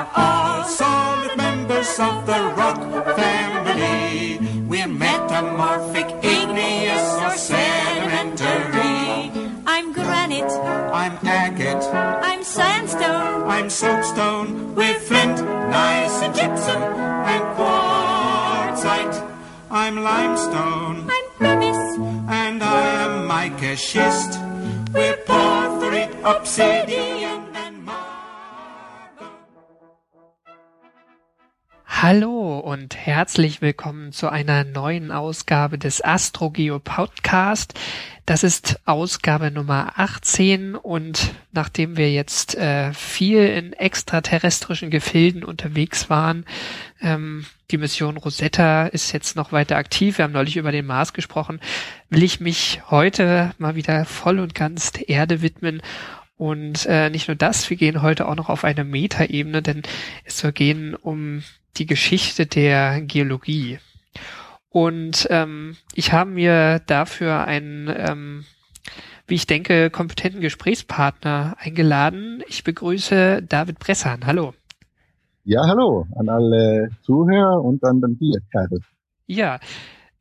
are all solid members of the rock family. We're metamorphic, igneous, or sedimentary. I'm granite. I'm agate. I'm sandstone. I'm soapstone. We're flint, gneiss, and gypsum, and quartzite. I'm limestone. I'm pumice. And I am mica schist. We're porphyry, obsidian, Hallo und herzlich willkommen zu einer neuen Ausgabe des AstroGeo Podcast. Das ist Ausgabe Nummer 18 und nachdem wir jetzt äh, viel in extraterrestrischen Gefilden unterwegs waren, ähm, die Mission Rosetta ist jetzt noch weiter aktiv, wir haben neulich über den Mars gesprochen, will ich mich heute mal wieder voll und ganz der Erde widmen. Und äh, nicht nur das, wir gehen heute auch noch auf eine Metaebene, denn es soll gehen um die Geschichte der Geologie. Und ähm, ich habe mir dafür einen, ähm, wie ich denke, kompetenten Gesprächspartner eingeladen. Ich begrüße David Bressan. Hallo. Ja, hallo an alle Zuhörer und an den dir, Karl. Ja,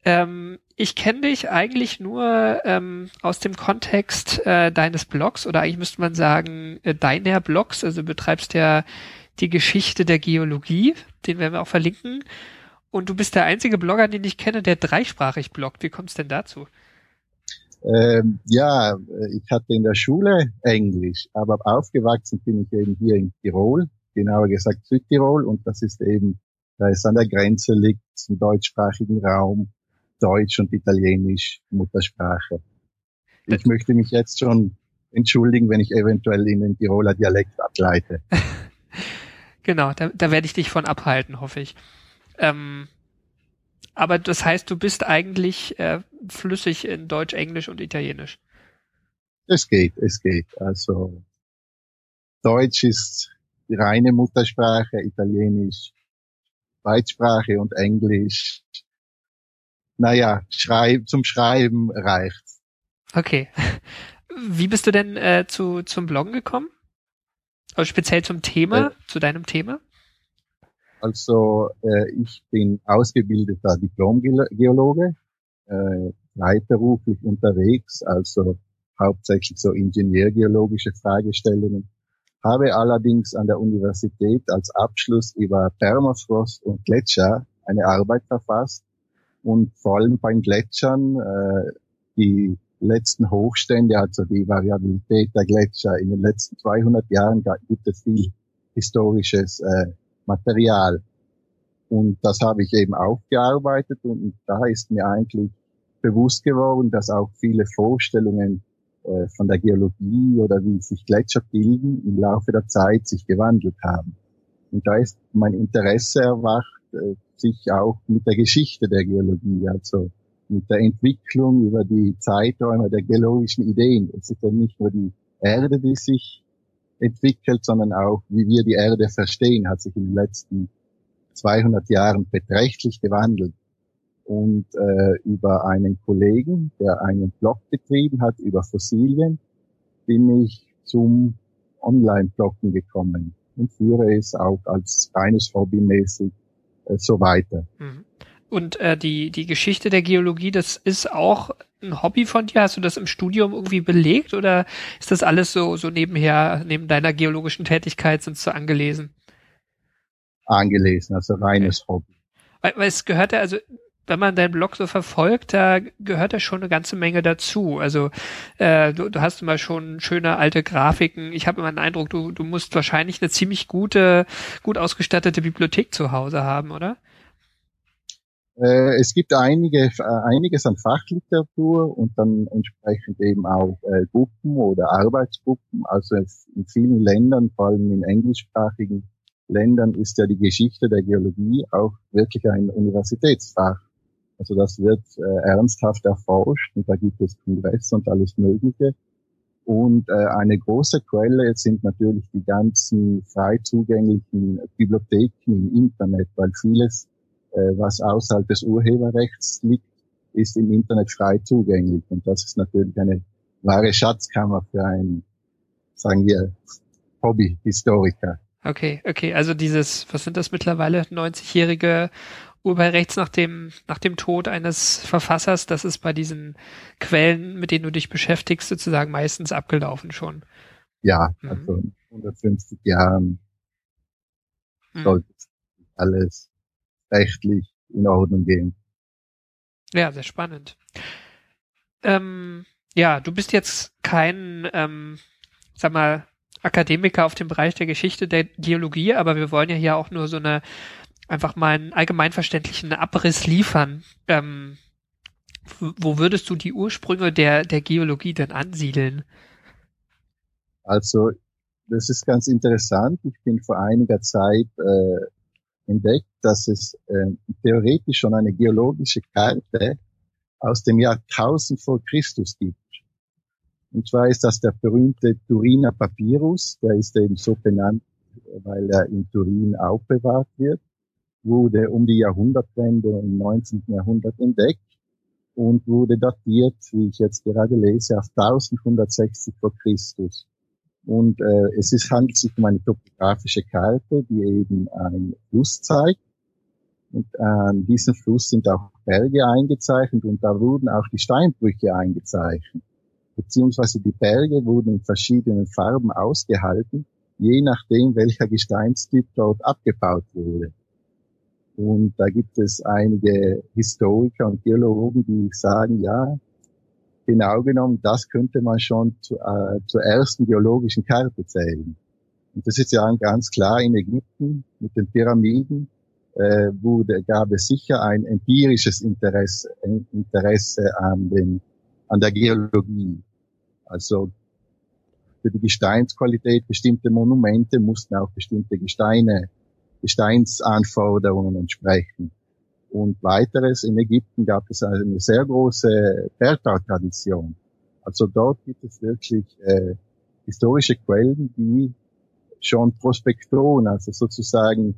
ähm, ich kenne dich eigentlich nur ähm, aus dem Kontext äh, deines Blogs oder eigentlich müsste man sagen äh, deiner Blogs. Also du betreibst ja die Geschichte der Geologie, den werden wir auch verlinken. Und du bist der einzige Blogger, den ich kenne, der dreisprachig bloggt. Wie kommt's denn dazu? Ähm, ja, ich hatte in der Schule Englisch, aber aufgewachsen bin ich eben hier in Tirol, genauer gesagt Südtirol, und das ist eben, da es an der Grenze liegt zum deutschsprachigen Raum, Deutsch und Italienisch Muttersprache. Ich möchte mich jetzt schon entschuldigen, wenn ich eventuell in den Tiroler Dialekt ableite. Genau, da, da werde ich dich von abhalten, hoffe ich. Ähm, aber das heißt, du bist eigentlich äh, flüssig in Deutsch, Englisch und Italienisch. Es geht, es geht. Also Deutsch ist die reine Muttersprache, Italienisch Zweitsprache und Englisch. Naja, schreib, zum Schreiben reicht's. Okay. Wie bist du denn äh, zu, zum Bloggen gekommen? Also speziell zum Thema, Äh. zu deinem Thema? Also äh, ich bin ausgebildeter Diplomgeologe, äh, freiberuflich unterwegs, also hauptsächlich so ingenieurgeologische Fragestellungen, habe allerdings an der Universität als Abschluss über Permafrost und Gletscher eine Arbeit verfasst und vor allem bei Gletschern äh, die letzten Hochstände, also die Variabilität der Gletscher in den letzten 200 Jahren ga- gibt es viel historisches äh, Material. Und das habe ich eben aufgearbeitet und da ist mir eigentlich bewusst geworden, dass auch viele Vorstellungen äh, von der Geologie oder wie sich Gletscher bilden im Laufe der Zeit sich gewandelt haben. Und da ist mein Interesse erwacht, äh, sich auch mit der Geschichte der Geologie, also mit der Entwicklung über die Zeiträume der geologischen Ideen. Es ist ja nicht nur die Erde, die sich entwickelt, sondern auch, wie wir die Erde verstehen, hat sich in den letzten 200 Jahren beträchtlich gewandelt. Und äh, über einen Kollegen, der einen Blog betrieben hat über Fossilien, bin ich zum Online-Bloggen gekommen und führe es auch als reines Hobbymäßig äh, so weiter. Mhm. Und äh, die, die Geschichte der Geologie, das ist auch ein Hobby von dir? Hast du das im Studium irgendwie belegt oder ist das alles so, so nebenher, neben deiner geologischen Tätigkeit sind so angelesen? Angelesen, also reines Hobby. Weil, weil es gehört ja, also wenn man deinen Blog so verfolgt, da gehört ja schon eine ganze Menge dazu. Also äh, du, du hast immer schon schöne alte Grafiken. Ich habe immer den Eindruck, du, du musst wahrscheinlich eine ziemlich gute, gut ausgestattete Bibliothek zu Hause haben, oder? Äh, es gibt einige, äh, einiges an Fachliteratur und dann entsprechend eben auch äh, Gruppen oder Arbeitsgruppen. Also in vielen Ländern, vor allem in englischsprachigen Ländern, ist ja die Geschichte der Geologie auch wirklich ein Universitätsfach. Also das wird ernsthaft erforscht und da gibt es Kongresse und alles Mögliche. Und eine große Quelle sind natürlich die ganzen frei zugänglichen Bibliotheken im Internet, weil vieles, was außerhalb des Urheberrechts liegt, ist im Internet frei zugänglich. Und das ist natürlich eine wahre Schatzkammer für einen, sagen wir, Hobbyhistoriker. Okay, okay. Also dieses, was sind das mittlerweile, 90-jährige Urheberrechts nach dem, nach dem Tod eines Verfassers, das ist bei diesen Quellen, mit denen du dich beschäftigst, sozusagen meistens abgelaufen schon. Ja, Mhm. also in 150 Jahren Mhm. sollte alles rechtlich in Ordnung gehen. Ja, sehr spannend. Ähm, ja, du bist jetzt kein, ähm, sag mal, Akademiker auf dem Bereich der Geschichte der Geologie, aber wir wollen ja hier auch nur so eine, einfach mal einen allgemeinverständlichen Abriss liefern. Ähm, wo würdest du die Ursprünge der, der Geologie denn ansiedeln? Also das ist ganz interessant. Ich bin vor einiger Zeit äh, entdeckt, dass es äh, theoretisch schon eine geologische Karte aus dem Jahr 1000 vor Christus gibt. Und zwar ist das der berühmte Turiner Papyrus. Der ist eben so benannt, weil er in Turin aufbewahrt wird. Wurde um die Jahrhundertwende im 19. Jahrhundert entdeckt und wurde datiert, wie ich jetzt gerade lese, auf 1160 vor Christus. Und äh, es ist, handelt sich um eine topografische Karte, die eben einen Fluss zeigt. Und an diesem Fluss sind auch Berge eingezeichnet und da wurden auch die Steinbrüche eingezeichnet. Beziehungsweise die Berge wurden in verschiedenen Farben ausgehalten, je nachdem, welcher Gesteinstyp dort abgebaut wurde. Und da gibt es einige Historiker und Geologen, die sagen, ja, genau genommen, das könnte man schon zu, äh, zur ersten geologischen Karte zählen. Und das ist ja ganz klar in Ägypten mit den Pyramiden, äh, wurde, gab es sicher ein empirisches Interesse, ein Interesse an, den, an der Geologie. Also für die Gesteinsqualität bestimmte Monumente mussten auch bestimmte Gesteine, Gesteinsanforderungen entsprechen. Und weiteres, in Ägypten gab es eine sehr große Bergbautradition. Also dort gibt es wirklich äh, historische Quellen, die schon Prospektoren, also sozusagen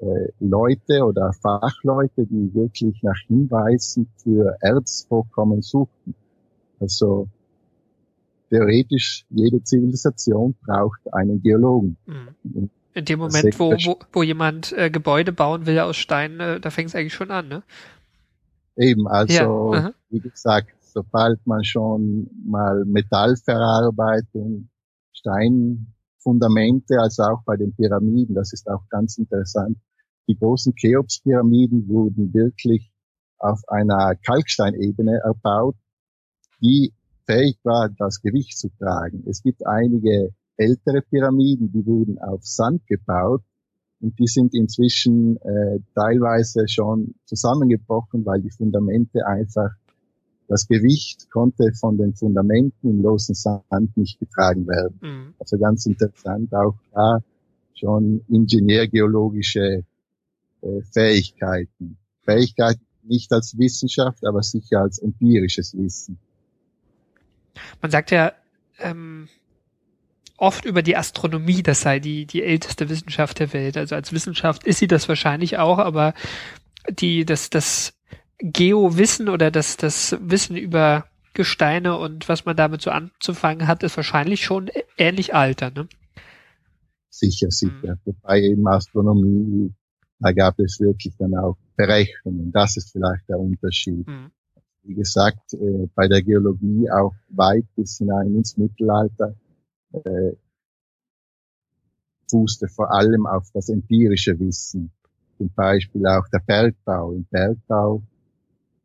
äh, Leute oder Fachleute, die wirklich nach Hinweisen für Erzvorkommen suchten. Also theoretisch jede Zivilisation braucht einen Geologen. Mhm. In dem Moment, wo, wo, wo jemand äh, Gebäude bauen will aus Stein, äh, da fängt es eigentlich schon an, ne? Eben, also Ja, wie gesagt, sobald man schon mal Metallverarbeitung, Steinfundamente, also auch bei den Pyramiden, das ist auch ganz interessant. Die großen Cheops-Pyramiden wurden wirklich auf einer Kalksteinebene erbaut, die fähig war, das Gewicht zu tragen. Es gibt einige ältere Pyramiden, die wurden auf Sand gebaut und die sind inzwischen äh, teilweise schon zusammengebrochen, weil die Fundamente einfach, das Gewicht konnte von den Fundamenten im losen Sand nicht getragen werden. Mhm. Also ganz interessant, auch da schon ingenieurgeologische äh, Fähigkeiten. Fähigkeiten nicht als Wissenschaft, aber sicher als empirisches Wissen. Man sagt ja ähm, oft über die Astronomie, das sei die, die älteste Wissenschaft der Welt. Also als Wissenschaft ist sie das wahrscheinlich auch, aber die, das, das Geowissen oder das, das Wissen über Gesteine und was man damit so anzufangen hat, ist wahrscheinlich schon ähnlich alter, ne? Sicher, sicher. Wobei eben Astronomie, da gab es wirklich dann auch Berechnungen. Das ist vielleicht der Unterschied. Mhm. Wie gesagt, äh, bei der Geologie auch weit bis hinein ins Mittelalter äh, fußte vor allem auf das empirische Wissen. Zum Beispiel auch der Bergbau. Im Bergbau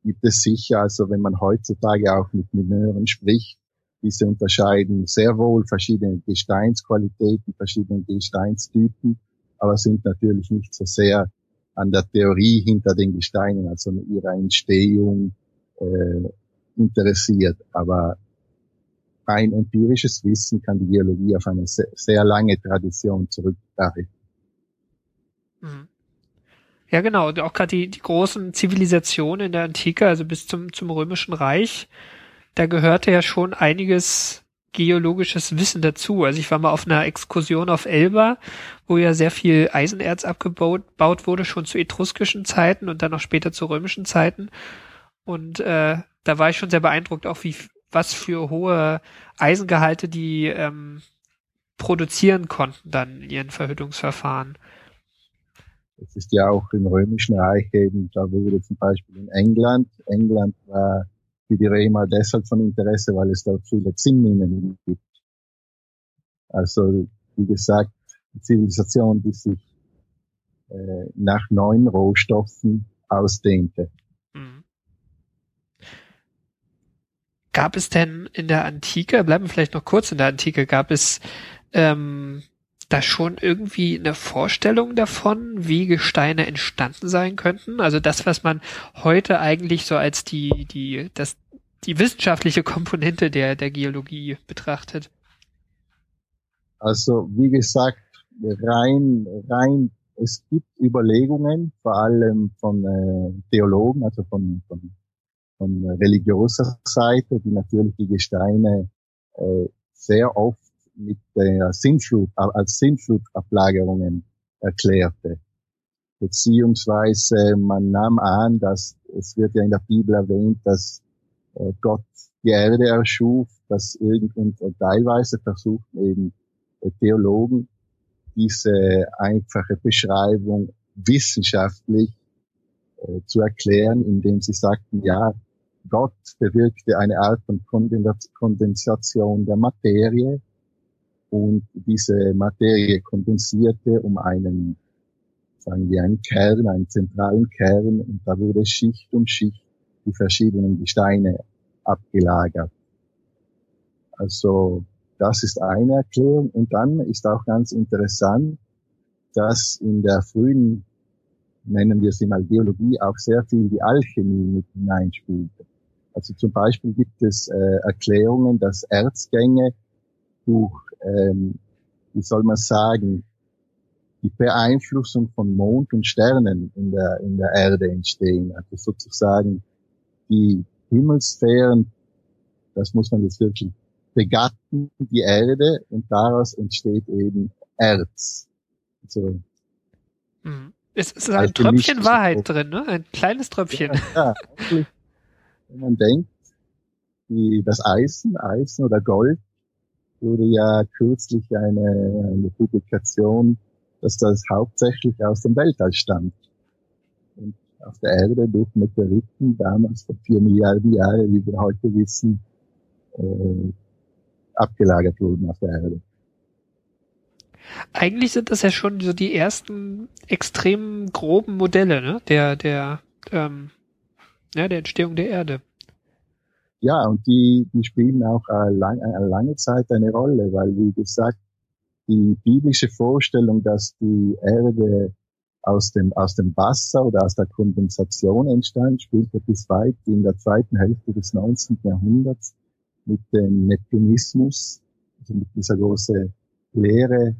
gibt es sicher, also wenn man heutzutage auch mit Mineuren spricht, diese unterscheiden sehr wohl verschiedene Gesteinsqualitäten, verschiedene Gesteinstypen, aber sind natürlich nicht so sehr an der Theorie hinter den Gesteinen, also an ihrer Entstehung äh, interessiert. Aber rein empirisches Wissen kann die Geologie auf eine sehr, sehr lange Tradition zurückgreifen. Mhm. Ja, genau. Und auch gerade die, die großen Zivilisationen in der Antike, also bis zum, zum Römischen Reich, da gehörte ja schon einiges geologisches Wissen dazu. Also ich war mal auf einer Exkursion auf Elba, wo ja sehr viel Eisenerz abgebaut baut wurde, schon zu etruskischen Zeiten und dann auch später zu römischen Zeiten. Und äh, da war ich schon sehr beeindruckt, auch wie was für hohe Eisengehalte die ähm, produzieren konnten dann in ihren Verhütungsverfahren. Es ist ja auch im Römischen Reich eben, da wurde zum Beispiel in England, England war für die Römer deshalb von Interesse, weil es dort viele Zinnminen gibt. Also, wie gesagt, die Zivilisation, die sich äh, nach neuen Rohstoffen ausdehnte. Gab es denn in der Antike, bleiben wir vielleicht noch kurz in der Antike, gab es ähm, da schon irgendwie eine Vorstellung davon, wie Gesteine entstanden sein könnten? Also das, was man heute eigentlich so als die, die, das, die wissenschaftliche Komponente der, der Geologie betrachtet. Also, wie gesagt, rein, rein, es gibt Überlegungen, vor allem von äh, Theologen, also von, von, von religiöser Seite, die natürlich die Gesteine äh, sehr oft mit der Sintflut, als Sintflutablagerungen erklärte. Beziehungsweise man nahm an, dass es wird ja in der Bibel erwähnt, dass äh, Gott die Erde erschuf, dass irgend und teilweise versuchten eben äh, Theologen diese einfache Beschreibung wissenschaftlich äh, zu erklären, indem sie sagten, ja, Gott bewirkte eine Art von Kondensation der Materie und diese Materie kondensierte um einen, sagen wir, einen Kern, einen zentralen Kern und da wurde Schicht um Schicht die verschiedenen Gesteine abgelagert. Also das ist eine Erklärung und dann ist auch ganz interessant, dass in der frühen, nennen wir sie mal Geologie, auch sehr viel die Alchemie mit hineinspielte. Also zum Beispiel gibt es äh, Erklärungen, dass Erzgänge durch ähm, wie soll man sagen, die Beeinflussung von Mond und Sternen in der, in der Erde entstehen. Also sozusagen die Himmelsphären, das muss man jetzt wirklich begatten, die Erde und daraus entsteht eben Erz. Also, mhm. Es ist ein Tröpfchen Wahrheit drin, ne? Ein kleines Tröpfchen. Ja, ja wenn man denkt, wie das Eisen, Eisen oder Gold wurde ja kürzlich eine, eine Publikation, dass das hauptsächlich aus dem Weltall stammt. Und auf der Erde durch Meteoriten damals vor vier Milliarden Jahren, wie wir heute wissen, äh, abgelagert wurden auf der Erde. Eigentlich sind das ja schon so die ersten extrem groben Modelle ne? der, der, ähm, ja, der Entstehung der Erde ja, und die, die spielen auch äh, lang, eine lange Zeit eine Rolle, weil, wie gesagt, die biblische Vorstellung, dass die Erde aus dem, aus dem Wasser oder aus der Kondensation entstand, spielte bis weit in der zweiten Hälfte des 19. Jahrhunderts mit dem Neptunismus, also mit dieser großen Lehre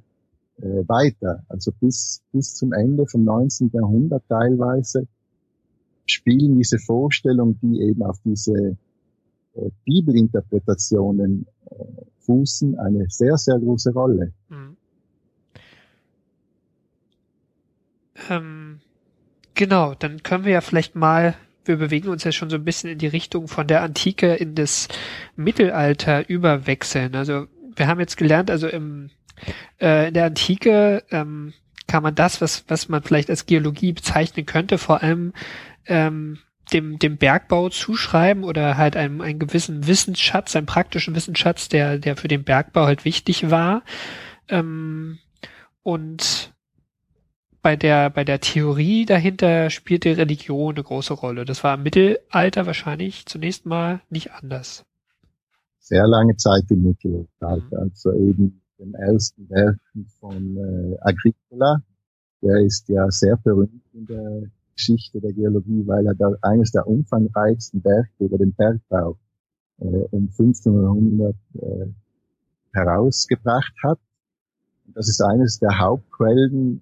äh, weiter. Also bis, bis zum Ende vom 19. Jahrhundert teilweise spielen diese Vorstellungen, die eben auf diese äh, Bibelinterpretationen äh, fußen eine sehr, sehr große Rolle. Mhm. Ähm, genau, dann können wir ja vielleicht mal, wir bewegen uns ja schon so ein bisschen in die Richtung von der Antike in das Mittelalter überwechseln. Also wir haben jetzt gelernt, also im, äh, in der Antike ähm, kann man das, was, was man vielleicht als Geologie bezeichnen könnte, vor allem ähm, dem, dem Bergbau zuschreiben oder halt einem, einen gewissen Wissensschatz, einen praktischen Wissensschatz, der, der für den Bergbau halt wichtig war. Ähm, und bei der, bei der Theorie dahinter spielte Religion eine große Rolle. Das war im Mittelalter wahrscheinlich zunächst mal nicht anders. Sehr lange Zeit im Mittelalter, mhm. also eben den ersten Werken von äh, Agricola. Der ist ja sehr berühmt in der Geschichte der Geologie, weil er da eines der umfangreichsten Werke über den Bergbau äh, um 1500 äh, herausgebracht hat. Das ist eines der Hauptquellen,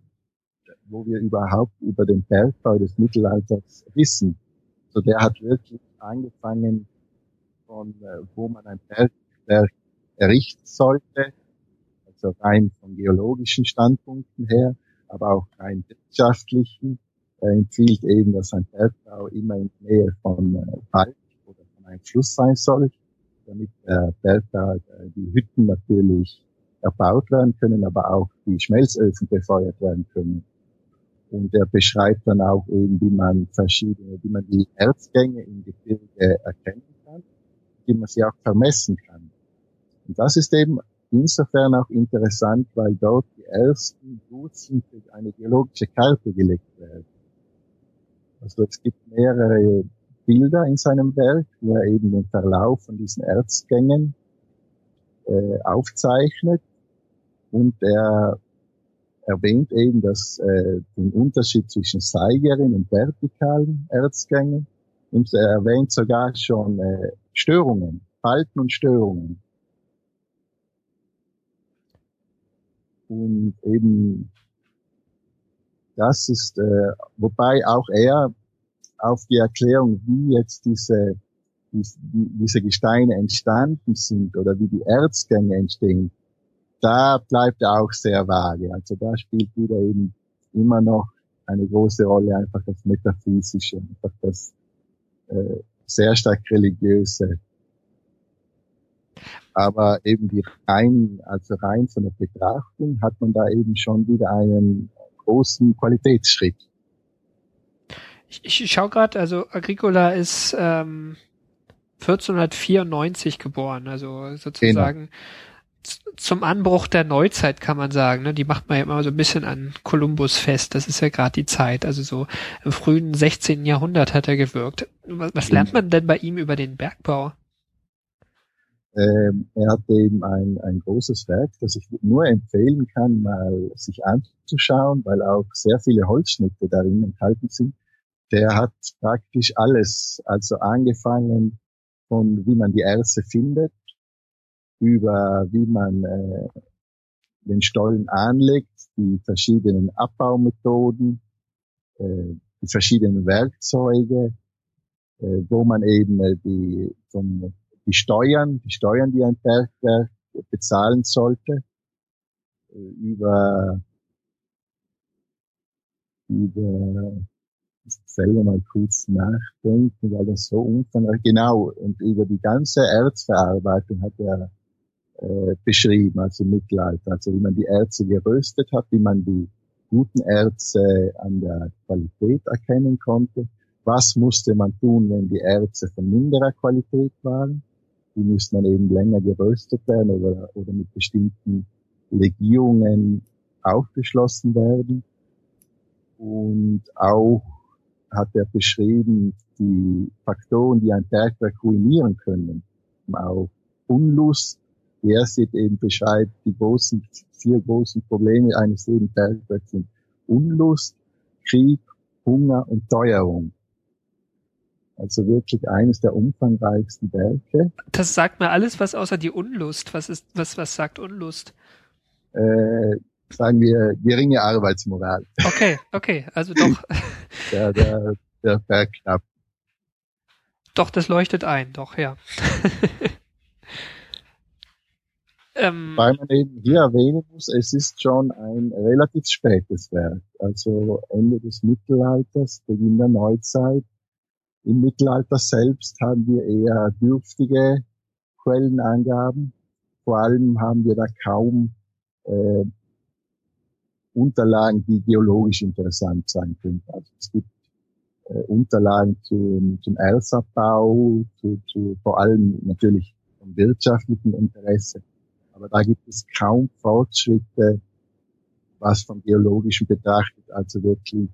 wo wir überhaupt über den Bergbau des Mittelalters wissen. So der hat wirklich angefangen von, äh, wo man ein Bergwerk errichten sollte, also rein von geologischen Standpunkten her, aber auch rein wirtschaftlichen empfiehlt eben, dass ein Bergbau immer in der Nähe von äh, Wald oder von einem Fluss sein soll, damit der Bergbau äh, die Hütten natürlich erbaut werden können, aber auch die Schmelzöfen befeuert werden können. Und er beschreibt dann auch eben, wie man verschiedene, wie man die Erzgänge im Gebirge erkennen kann, wie man sie auch vermessen kann. Und das ist eben insofern auch interessant, weil dort die ersten Wurzeln für eine geologische Karte gelegt werden. Also es gibt mehrere Bilder in seinem Werk, wo er eben den Verlauf von diesen Erzgängen äh, aufzeichnet und er erwähnt eben dass, äh, den Unterschied zwischen seigeren und vertikalen Erzgängen und er erwähnt sogar schon äh, Störungen, Falten und Störungen. Und eben das ist, äh, wobei auch er auf die Erklärung, wie jetzt diese, diese Gesteine entstanden sind oder wie die Erzgänge entstehen, da bleibt er auch sehr vage. Also da spielt wieder eben immer noch eine große Rolle einfach das Metaphysische, einfach das äh, sehr stark religiöse. Aber eben die rein, also rein von der Betrachtung hat man da eben schon wieder einen großen Qualitätsschritt. Ich, ich schaue gerade, also Agricola ist ähm, 1494 geboren, also sozusagen genau. zum Anbruch der Neuzeit kann man sagen. Ne? Die macht man ja immer so ein bisschen an Kolumbus fest. Das ist ja gerade die Zeit. Also so im frühen 16. Jahrhundert hat er gewirkt. Was, was lernt man denn bei ihm über den Bergbau? Ähm, er hat eben ein, ein großes Werk, das ich nur empfehlen kann, mal sich anzuschauen, weil auch sehr viele Holzschnitte darin enthalten sind. Der hat praktisch alles, also angefangen von wie man die Erze findet, über wie man äh, den Stollen anlegt, die verschiedenen Abbaumethoden, äh, die verschiedenen Werkzeuge, äh, wo man eben äh, die, von, die Steuern, die Steuern, die ein Bergwerk bezahlen sollte, äh, über, über selber mal kurz nachdenken, weil das so umfangreich, genau, und über die ganze Erzverarbeitung hat er äh, beschrieben, also Mittelalter, also wie man die Erze geröstet hat, wie man die guten Erze an der Qualität erkennen konnte, was musste man tun, wenn die Erze von minderer Qualität waren, die müsste man eben länger geröstet werden oder, oder mit bestimmten Legierungen aufgeschlossen werden und auch hat er beschrieben, die Faktoren, die ein Bergwerk ruinieren können. Auch Unlust, er sieht eben beschreibt, die großen, vier großen Probleme eines jeden Bergwerks sind Unlust, Krieg, Hunger und Teuerung. Also wirklich eines der umfangreichsten Werke. Das sagt mir alles was außer die Unlust. Was ist, was, was sagt Unlust? Äh, sagen wir, geringe Arbeitsmoral. Okay, okay, also doch. der, der, der Berg knapp. Doch, das leuchtet ein, doch, ja. ähm, Weil man eben hier erwähnen muss, es ist schon ein relativ spätes Werk, also Ende des Mittelalters, Beginn der Neuzeit. Im Mittelalter selbst haben wir eher dürftige Quellenangaben. Vor allem haben wir da kaum äh, Unterlagen, die geologisch interessant sein könnten. Also es gibt äh, Unterlagen zum, zum Erzabbau, zu, zu, vor allem natürlich vom wirtschaftlichen Interesse. Aber da gibt es kaum Fortschritte, was vom Geologischen betrachtet, also wirklich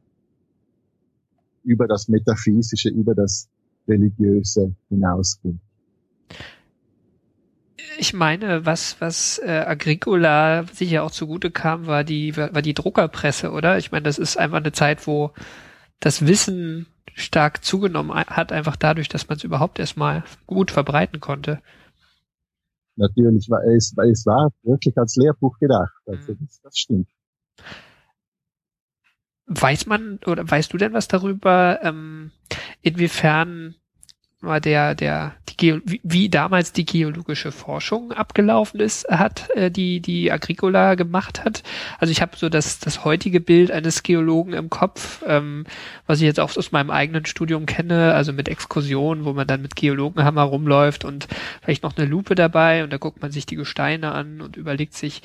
über das Metaphysische, über das Religiöse hinausgeht ich meine, was, was äh, Agricola sicher auch zugute kam, war die, war die Druckerpresse, oder? Ich meine, das ist einfach eine Zeit, wo das Wissen stark zugenommen hat, einfach dadurch, dass man es überhaupt erstmal gut verbreiten konnte. Natürlich, war es, es war wirklich als Lehrbuch gedacht. Also mhm. das, das stimmt. Weiß man oder weißt du denn was darüber, ähm, inwiefern mal der, der, die Geo wie, wie damals die geologische Forschung abgelaufen ist, hat, äh, die, die Agricola gemacht hat. Also ich habe so das, das heutige Bild eines Geologen im Kopf, ähm, was ich jetzt auch aus meinem eigenen Studium kenne, also mit Exkursionen, wo man dann mit Geologenhammer rumläuft und vielleicht noch eine Lupe dabei und da guckt man sich die Gesteine an und überlegt sich,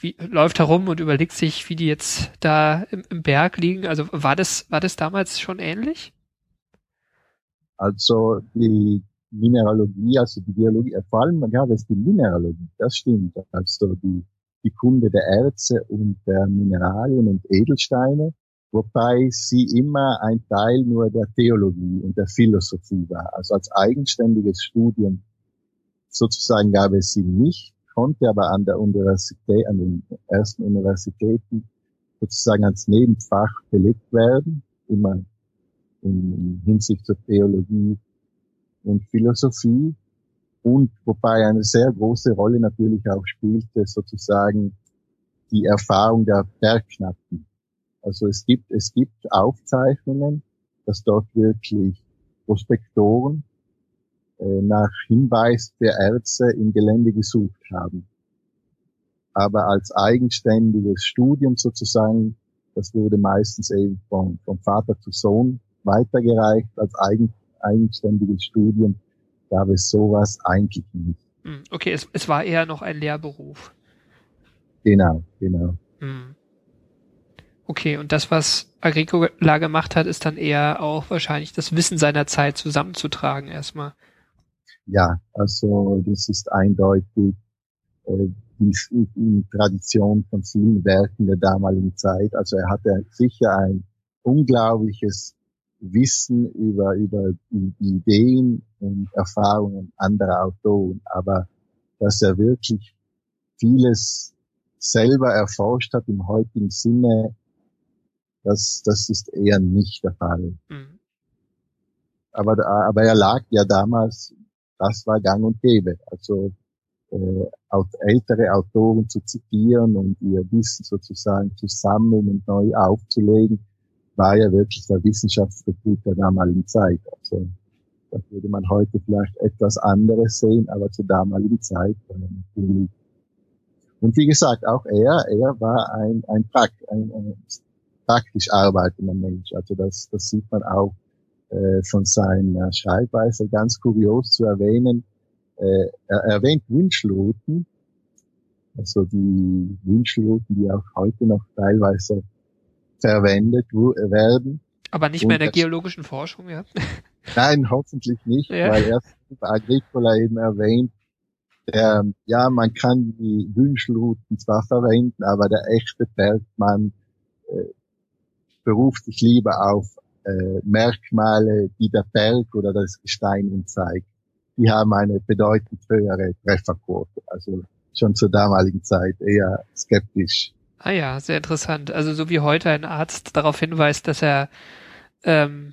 wie, läuft herum und überlegt sich, wie die jetzt da im, im Berg liegen. Also war das, war das damals schon ähnlich? Also die Mineralogie, also die Geologie, vor allem gab es die Mineralogie, das stimmt. Also die, die Kunde der Erze und der Mineralien und Edelsteine, wobei sie immer ein Teil nur der Theologie und der Philosophie war. Also als eigenständiges Studium sozusagen gab es sie nicht, konnte aber an der Universität, an den ersten Universitäten sozusagen als Nebenfach belegt werden, immer in Hinsicht zur Theologie und Philosophie. Und wobei eine sehr große Rolle natürlich auch spielte sozusagen die Erfahrung der Bergknappen. Also es gibt, es gibt Aufzeichnungen, dass dort wirklich Prospektoren äh, nach Hinweis der Ärzte im Gelände gesucht haben. Aber als eigenständiges Studium sozusagen, das wurde meistens eben von, vom Vater zu Sohn weitergereicht als eigen, eigenständiges Studium, gab es sowas eigentlich nicht. Hm, okay, es, es war eher noch ein Lehrberuf. Genau, genau. Hm. Okay, und das, was Agricola gemacht hat, ist dann eher auch wahrscheinlich das Wissen seiner Zeit zusammenzutragen erstmal. Ja, also das ist eindeutig äh, die, die Tradition von vielen Werken der damaligen Zeit. Also er hatte sicher ein unglaubliches Wissen über, über die Ideen und Erfahrungen anderer Autoren, aber dass er wirklich vieles selber erforscht hat im heutigen Sinne, das, das ist eher nicht der Fall. Mhm. Aber, aber er lag ja damals, das war gang und gäbe. Also äh, ältere Autoren zu zitieren und ihr Wissen sozusagen zu sammeln und neu aufzulegen, war ja wirklich der Wissenschaftsbetrieb der damaligen Zeit. Also da würde man heute vielleicht etwas anderes sehen, aber zur damaligen Zeit natürlich. Und wie gesagt, auch er, er war ein, ein, Prakt, ein, ein praktisch arbeitender Mensch. Also das, das sieht man auch äh, von seiner Schreibweise ganz kurios zu erwähnen. Äh, er erwähnt Wünschelrouten, also die Wünschelrouten, die auch heute noch teilweise verwendet werden. Aber nicht mehr in der geologischen Forschung, ja? Nein, hoffentlich nicht, ja. weil er Agricola eben erwähnt, der, ja, man kann die Wünschelrouten zwar verwenden, aber der echte Bergmann äh, beruft sich lieber auf äh, Merkmale, die der Berg oder das Gestein ihm zeigt. Die haben eine bedeutend höhere Trefferquote, also schon zur damaligen Zeit eher skeptisch Ah ja, sehr interessant. Also so wie heute ein Arzt darauf hinweist, dass er ähm,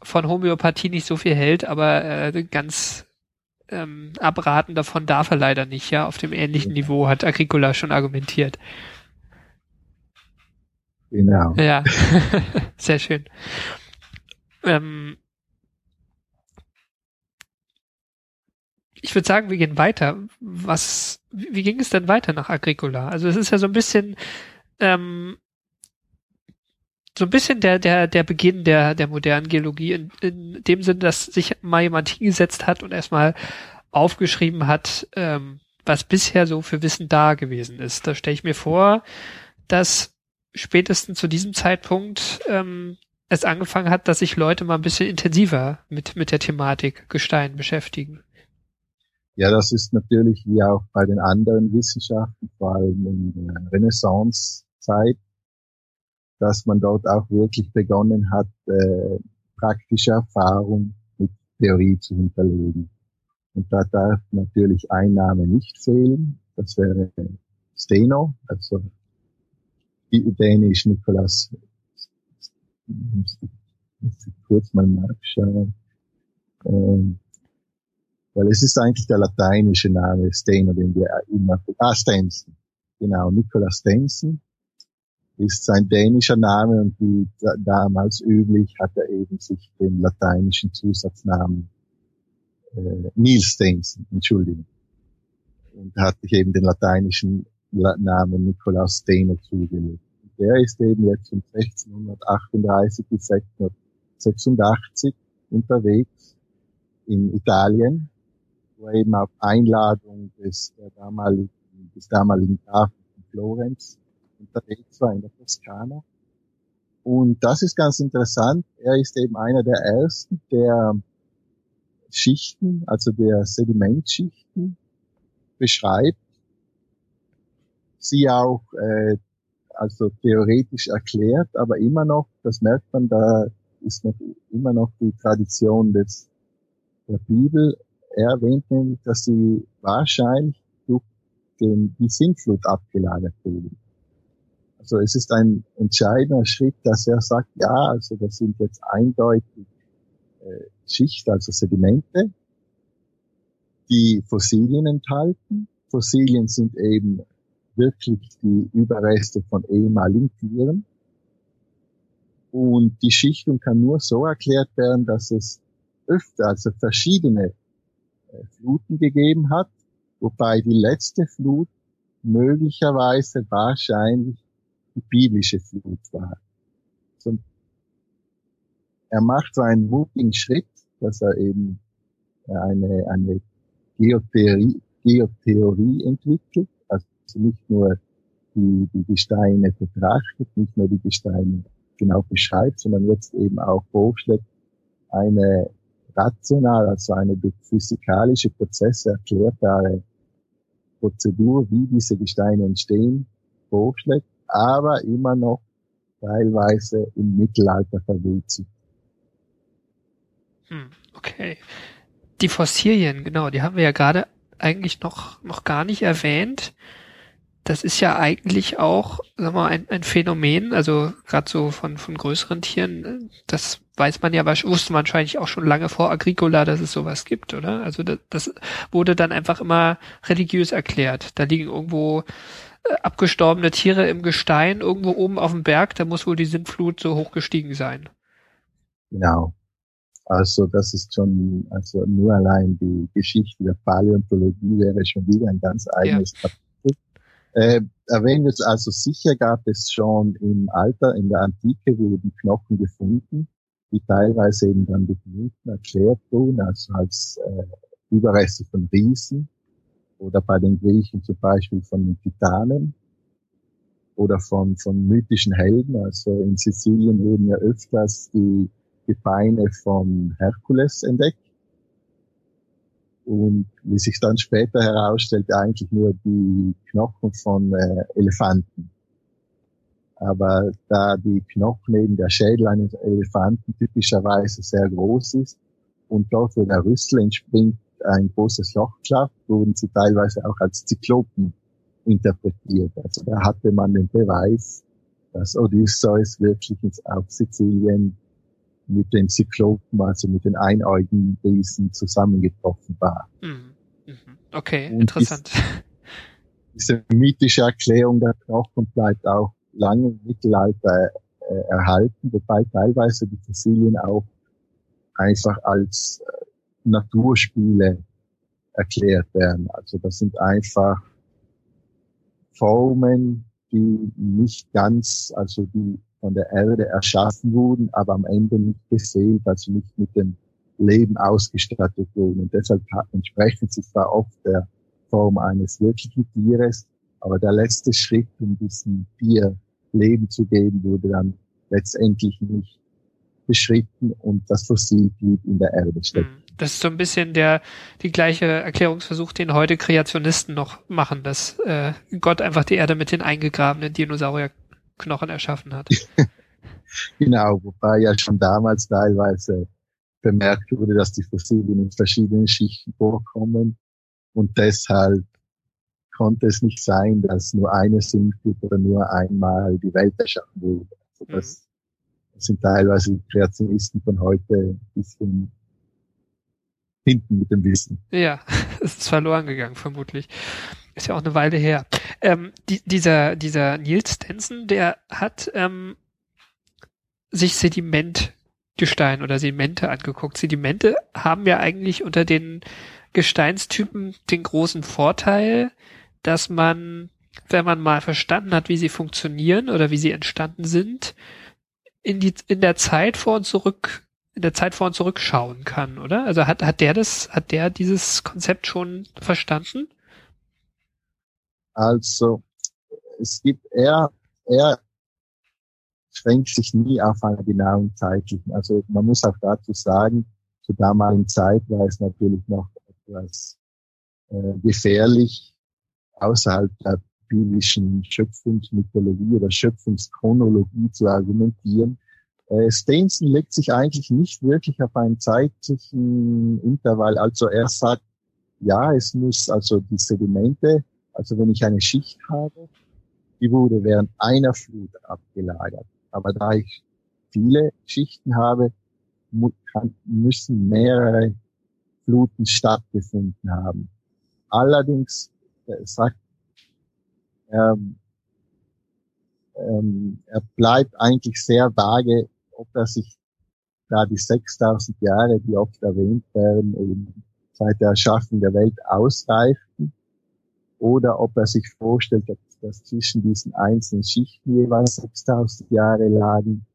von Homöopathie nicht so viel hält, aber äh, ganz ähm, abraten davon darf er leider nicht. Ja, auf dem ähnlichen ja. Niveau hat Agricola schon argumentiert. Genau. Ja, sehr schön. Ähm, ich würde sagen, wir gehen weiter. Was, wie ging es denn weiter nach Agricola? Also es ist ja so ein bisschen, ähm, so ein bisschen der, der, der Beginn der, der modernen Geologie in, in dem Sinne, dass sich mal jemand hingesetzt hat und erstmal aufgeschrieben hat, ähm, was bisher so für Wissen da gewesen ist. Da stelle ich mir vor, dass spätestens zu diesem Zeitpunkt ähm, es angefangen hat, dass sich Leute mal ein bisschen intensiver mit, mit der Thematik Gestein beschäftigen. Ja, das ist natürlich wie auch bei den anderen Wissenschaften, vor allem in der Renaissancezeit, dass man dort auch wirklich begonnen hat, äh, praktische Erfahrung mit Theorie zu hinterlegen. Und da darf natürlich ein Name nicht fehlen. Das wäre Steno, also dänisch Nikolaus. Muss ich kurz mal nachschauen. Ähm, weil es ist eigentlich der lateinische Name Steno, den wir immer, ah, Stenson. Genau, Nikolaus Stenson ist sein dänischer Name und wie damals üblich hat er eben sich den lateinischen Zusatznamen äh, Niels Stenson, Entschuldigung. Und hat sich eben den lateinischen Namen Nikolaus Steiner zugelegt. Der ist eben jetzt von 1638 bis 1686 unterwegs in Italien, eben auf Einladung des, damaligen, des damaligen Grafen von Florenz unterwegs war in der Toskana. Und das ist ganz interessant. Er ist eben einer der ersten, der Schichten, also der Sedimentschichten beschreibt, sie auch äh, also theoretisch erklärt, aber immer noch, das merkt man, da ist noch immer noch die Tradition des der Bibel. Er erwähnt nämlich, dass sie wahrscheinlich durch den, die Sintflut abgelagert wurden. Also es ist ein entscheidender Schritt, dass er sagt, ja, also das sind jetzt eindeutig äh, Schicht, also Sedimente, die Fossilien enthalten. Fossilien sind eben wirklich die Überreste von ehemaligen Tieren. Und die Schichtung kann nur so erklärt werden, dass es öfter, also verschiedene Fluten gegeben hat, wobei die letzte Flut möglicherweise wahrscheinlich die biblische Flut war. So, er macht so einen mutigen Schritt, dass er eben eine, eine Geotheorie, Geotheorie entwickelt, also nicht nur die, die Gesteine betrachtet, nicht nur die Gesteine genau beschreibt, sondern jetzt eben auch vorschlägt, eine rational, also eine durch physikalische Prozesse erklärbare Prozedur, wie diese Gesteine entstehen, vorschlägt, aber immer noch teilweise im Mittelalter verwurzelt. Hm, okay. Die Fossilien, genau, die haben wir ja gerade eigentlich noch, noch gar nicht erwähnt. Das ist ja eigentlich auch, sag mal, ein, ein Phänomen, also gerade so von, von größeren Tieren, das weiß man ja, wusste man wahrscheinlich auch schon lange vor Agricola, dass es sowas gibt, oder? Also das, das wurde dann einfach immer religiös erklärt. Da liegen irgendwo äh, abgestorbene Tiere im Gestein, irgendwo oben auf dem Berg, da muss wohl die Sintflut so hoch gestiegen sein. Genau. Also das ist schon, also nur allein die Geschichte der Paläontologie wäre schon wieder ein ganz eigenes ja. Kapitel. Äh, erwähnt es also sicher gab es schon im Alter, in der Antike wurden Knochen gefunden, die teilweise eben dann durch Mythen erklärt wurden, also als äh, Überreste von Riesen oder bei den Griechen zum Beispiel von den Titanen oder von, von mythischen Helden. Also in Sizilien wurden ja öfters die Gebeine von Herkules entdeckt. Und wie sich dann später herausstellt, eigentlich nur die Knochen von äh, Elefanten. Aber da die Knochen eben der Schädel eines Elefanten typischerweise sehr groß ist und dort, wo der Rüssel entspringt, ein großes Loch klafft, wurden sie teilweise auch als Zyklopen interpretiert. Also da hatte man den Beweis, dass Odysseus wirklich auf Sizilien mit den Zyklopen, also mit den einäugigen Riesen zusammengetroffen war. Mhm. Mhm. Okay, Und interessant. Diese, diese mythische Erklärung der Knochen bleibt auch lange Mittelalter äh, erhalten, wobei teilweise die Fossilien auch einfach als äh, Naturspiele erklärt werden. Also das sind einfach Formen, die nicht ganz, also die von der Erde erschaffen wurden, aber am Ende nicht beseelt, also nicht mit dem Leben ausgestattet wurden. Und deshalb entsprechen sie zwar oft der Form eines wirklichen Tieres, aber der letzte Schritt, um diesem Tier Leben zu geben, wurde dann letztendlich nicht beschritten und das Fossil blieb in der Erde stecken. Hm. Das ist so ein bisschen der die gleiche Erklärungsversuch, den heute Kreationisten noch machen, dass äh, Gott einfach die Erde mit den eingegrabenen Dinosaurier Knochen erschaffen hat. genau, wobei ja schon damals teilweise bemerkt wurde, dass die Fossilien in verschiedenen Schichten vorkommen und deshalb konnte es nicht sein, dass nur eine Sintflut oder nur einmal die Welt erschaffen wurde. Also das, mhm. sind teilweise die Kreationisten von heute ein bisschen hinten mit dem Wissen. Ja, es ist verloren gegangen, vermutlich. Ist ja auch eine Weile her. Ähm, die, dieser, dieser Nils Stenson, der hat ähm, sich Sediment Gestein oder Sedimente angeguckt. Sedimente haben ja eigentlich unter den Gesteinstypen den großen Vorteil, dass man, wenn man mal verstanden hat, wie sie funktionieren oder wie sie entstanden sind, in die, in der Zeit vor und zurück, in der Zeit vor und zurückschauen kann, oder? Also hat, hat der das, hat der dieses Konzept schon verstanden? Also, es gibt eher, er schränkt sich nie auf einen genauen zeitlichen. Also man muss auch dazu sagen, zur damaligen Zeit war es natürlich noch etwas äh, gefährlich, außerhalb der biblischen Schöpfungsmythologie oder Schöpfungschronologie zu argumentieren. Äh, Steinson legt sich eigentlich nicht wirklich auf einen zeitlichen Intervall. Also er sagt, ja, es muss also die Sedimente, also wenn ich eine Schicht habe, die wurde während einer Flut abgelagert. Aber da ich viele Schichten habe, müssen mehrere Fluten stattgefunden haben. Allerdings äh, sagt ähm, ähm, er bleibt eigentlich sehr vage, ob er sich da die 6000 Jahre, die oft erwähnt werden, seit der Erschaffung der Welt ausreichten, oder ob er sich vorstellt, dass zwischen diesen einzelnen Schichten jeweils 6000 Jahre lagen,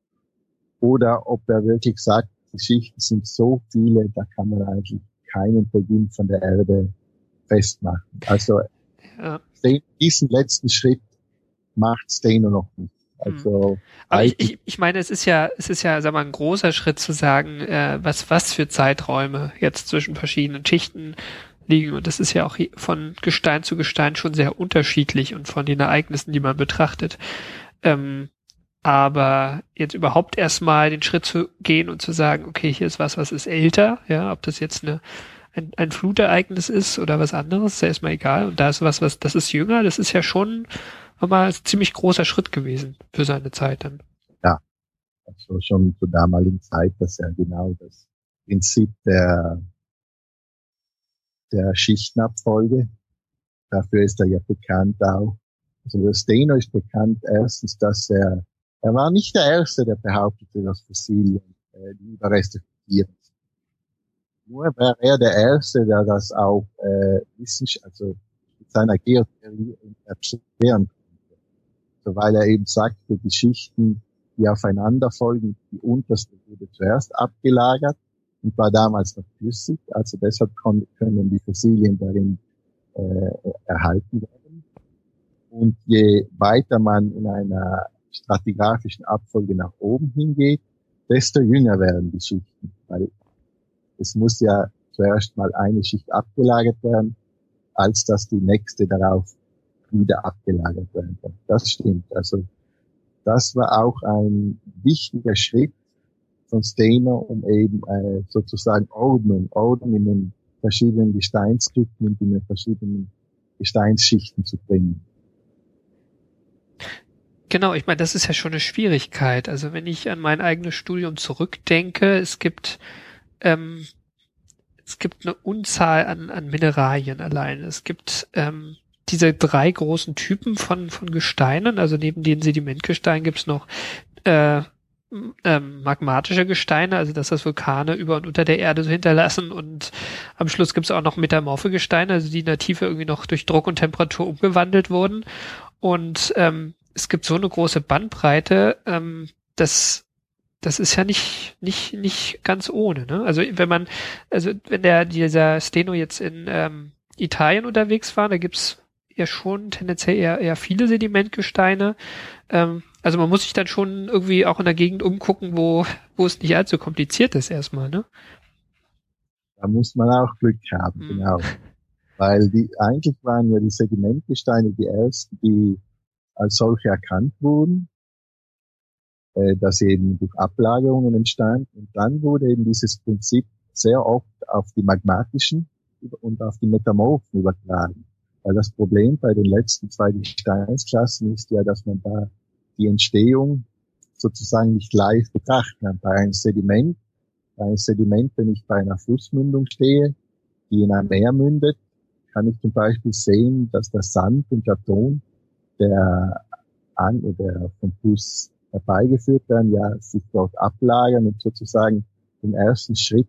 oder ob er wirklich sagt, die Schichten sind so viele, da kann man eigentlich keinen Beginn von der Erde festmachen. Also ja. diesen letzten Schritt macht Stainer noch nicht. Hm. Also aber ich, ich, ich meine, es ist ja, es ist ja, sag mal, ein großer Schritt zu sagen, äh, was was für Zeiträume jetzt zwischen verschiedenen Schichten liegen und das ist ja auch von Gestein zu Gestein schon sehr unterschiedlich und von den Ereignissen, die man betrachtet. Ähm, aber jetzt überhaupt erstmal den Schritt zu gehen und zu sagen, okay, hier ist was, was ist älter, ja, ob das jetzt eine ein, ein Flutereignis ist oder was anderes, ist ja erstmal egal. Und da ist was, was, das ist jünger, das ist ja schon mal ein ziemlich großer Schritt gewesen für seine Zeit dann. Ja, also schon zur damaligen Zeit, dass ja genau das Prinzip der, der Schichtenabfolge, dafür ist er ja bekannt auch. Also Steno ist bekannt erstens, dass er, er war nicht der Erste, der behauptete, dass Fossilien äh, die Überreste von Tieren nur wäre er der Erste, der das auch äh, wissenschaftlich, also mit seiner Geotheorie erklären konnte. So, weil er eben sagte, die Schichten, die aufeinander folgen, die unterste wurde zuerst abgelagert und war damals noch flüssig. Also deshalb können die Fossilien darin äh, erhalten werden. Und je weiter man in einer stratigraphischen Abfolge nach oben hingeht, desto jünger werden die Schichten, weil es muss ja zuerst mal eine Schicht abgelagert werden, als dass die nächste darauf wieder abgelagert werden kann. Das stimmt. Also das war auch ein wichtiger Schritt von Steiner, um eben äh, sozusagen Ordnung, Ordnung in den verschiedenen Gesteinstypen und in den verschiedenen Gesteinsschichten zu bringen. Genau, ich meine, das ist ja schon eine Schwierigkeit. Also wenn ich an mein eigenes Studium zurückdenke, es gibt ähm, es gibt eine Unzahl an, an Mineralien allein. Es gibt ähm, diese drei großen Typen von, von Gesteinen, also neben den Sedimentgesteinen gibt's noch äh, ähm, magmatische Gesteine, also dass das Vulkane über und unter der Erde so hinterlassen und am Schluss gibt's auch noch metamorphe Gesteine, also die in der Tiefe irgendwie noch durch Druck und Temperatur umgewandelt wurden. Und ähm, es gibt so eine große Bandbreite, ähm, dass das ist ja nicht, nicht, nicht ganz ohne, ne? Also wenn man, also wenn der, dieser Steno jetzt in ähm, Italien unterwegs war, da gibt's ja schon tendenziell eher, eher viele Sedimentgesteine. Ähm, also man muss sich dann schon irgendwie auch in der Gegend umgucken, wo, wo es nicht allzu kompliziert ist erstmal, ne? Da muss man auch Glück haben, mhm. genau. Weil die, eigentlich waren ja die Sedimentgesteine die ersten, die als solche erkannt wurden äh, das eben durch Ablagerungen entstand. Und dann wurde eben dieses Prinzip sehr oft auf die magmatischen und auf die Metamorphen übertragen. Weil das Problem bei den letzten zwei Gesteinsklassen ist ja, dass man da die Entstehung sozusagen nicht live betrachten kann. Bei einem Sediment, bei einem Sediment, wenn ich bei einer Flussmündung stehe, die in ein Meer mündet, kann ich zum Beispiel sehen, dass der Sand und der Ton, der an oder vom Fluss herbeigeführt werden, ja sich dort ablagern und sozusagen den ersten Schritt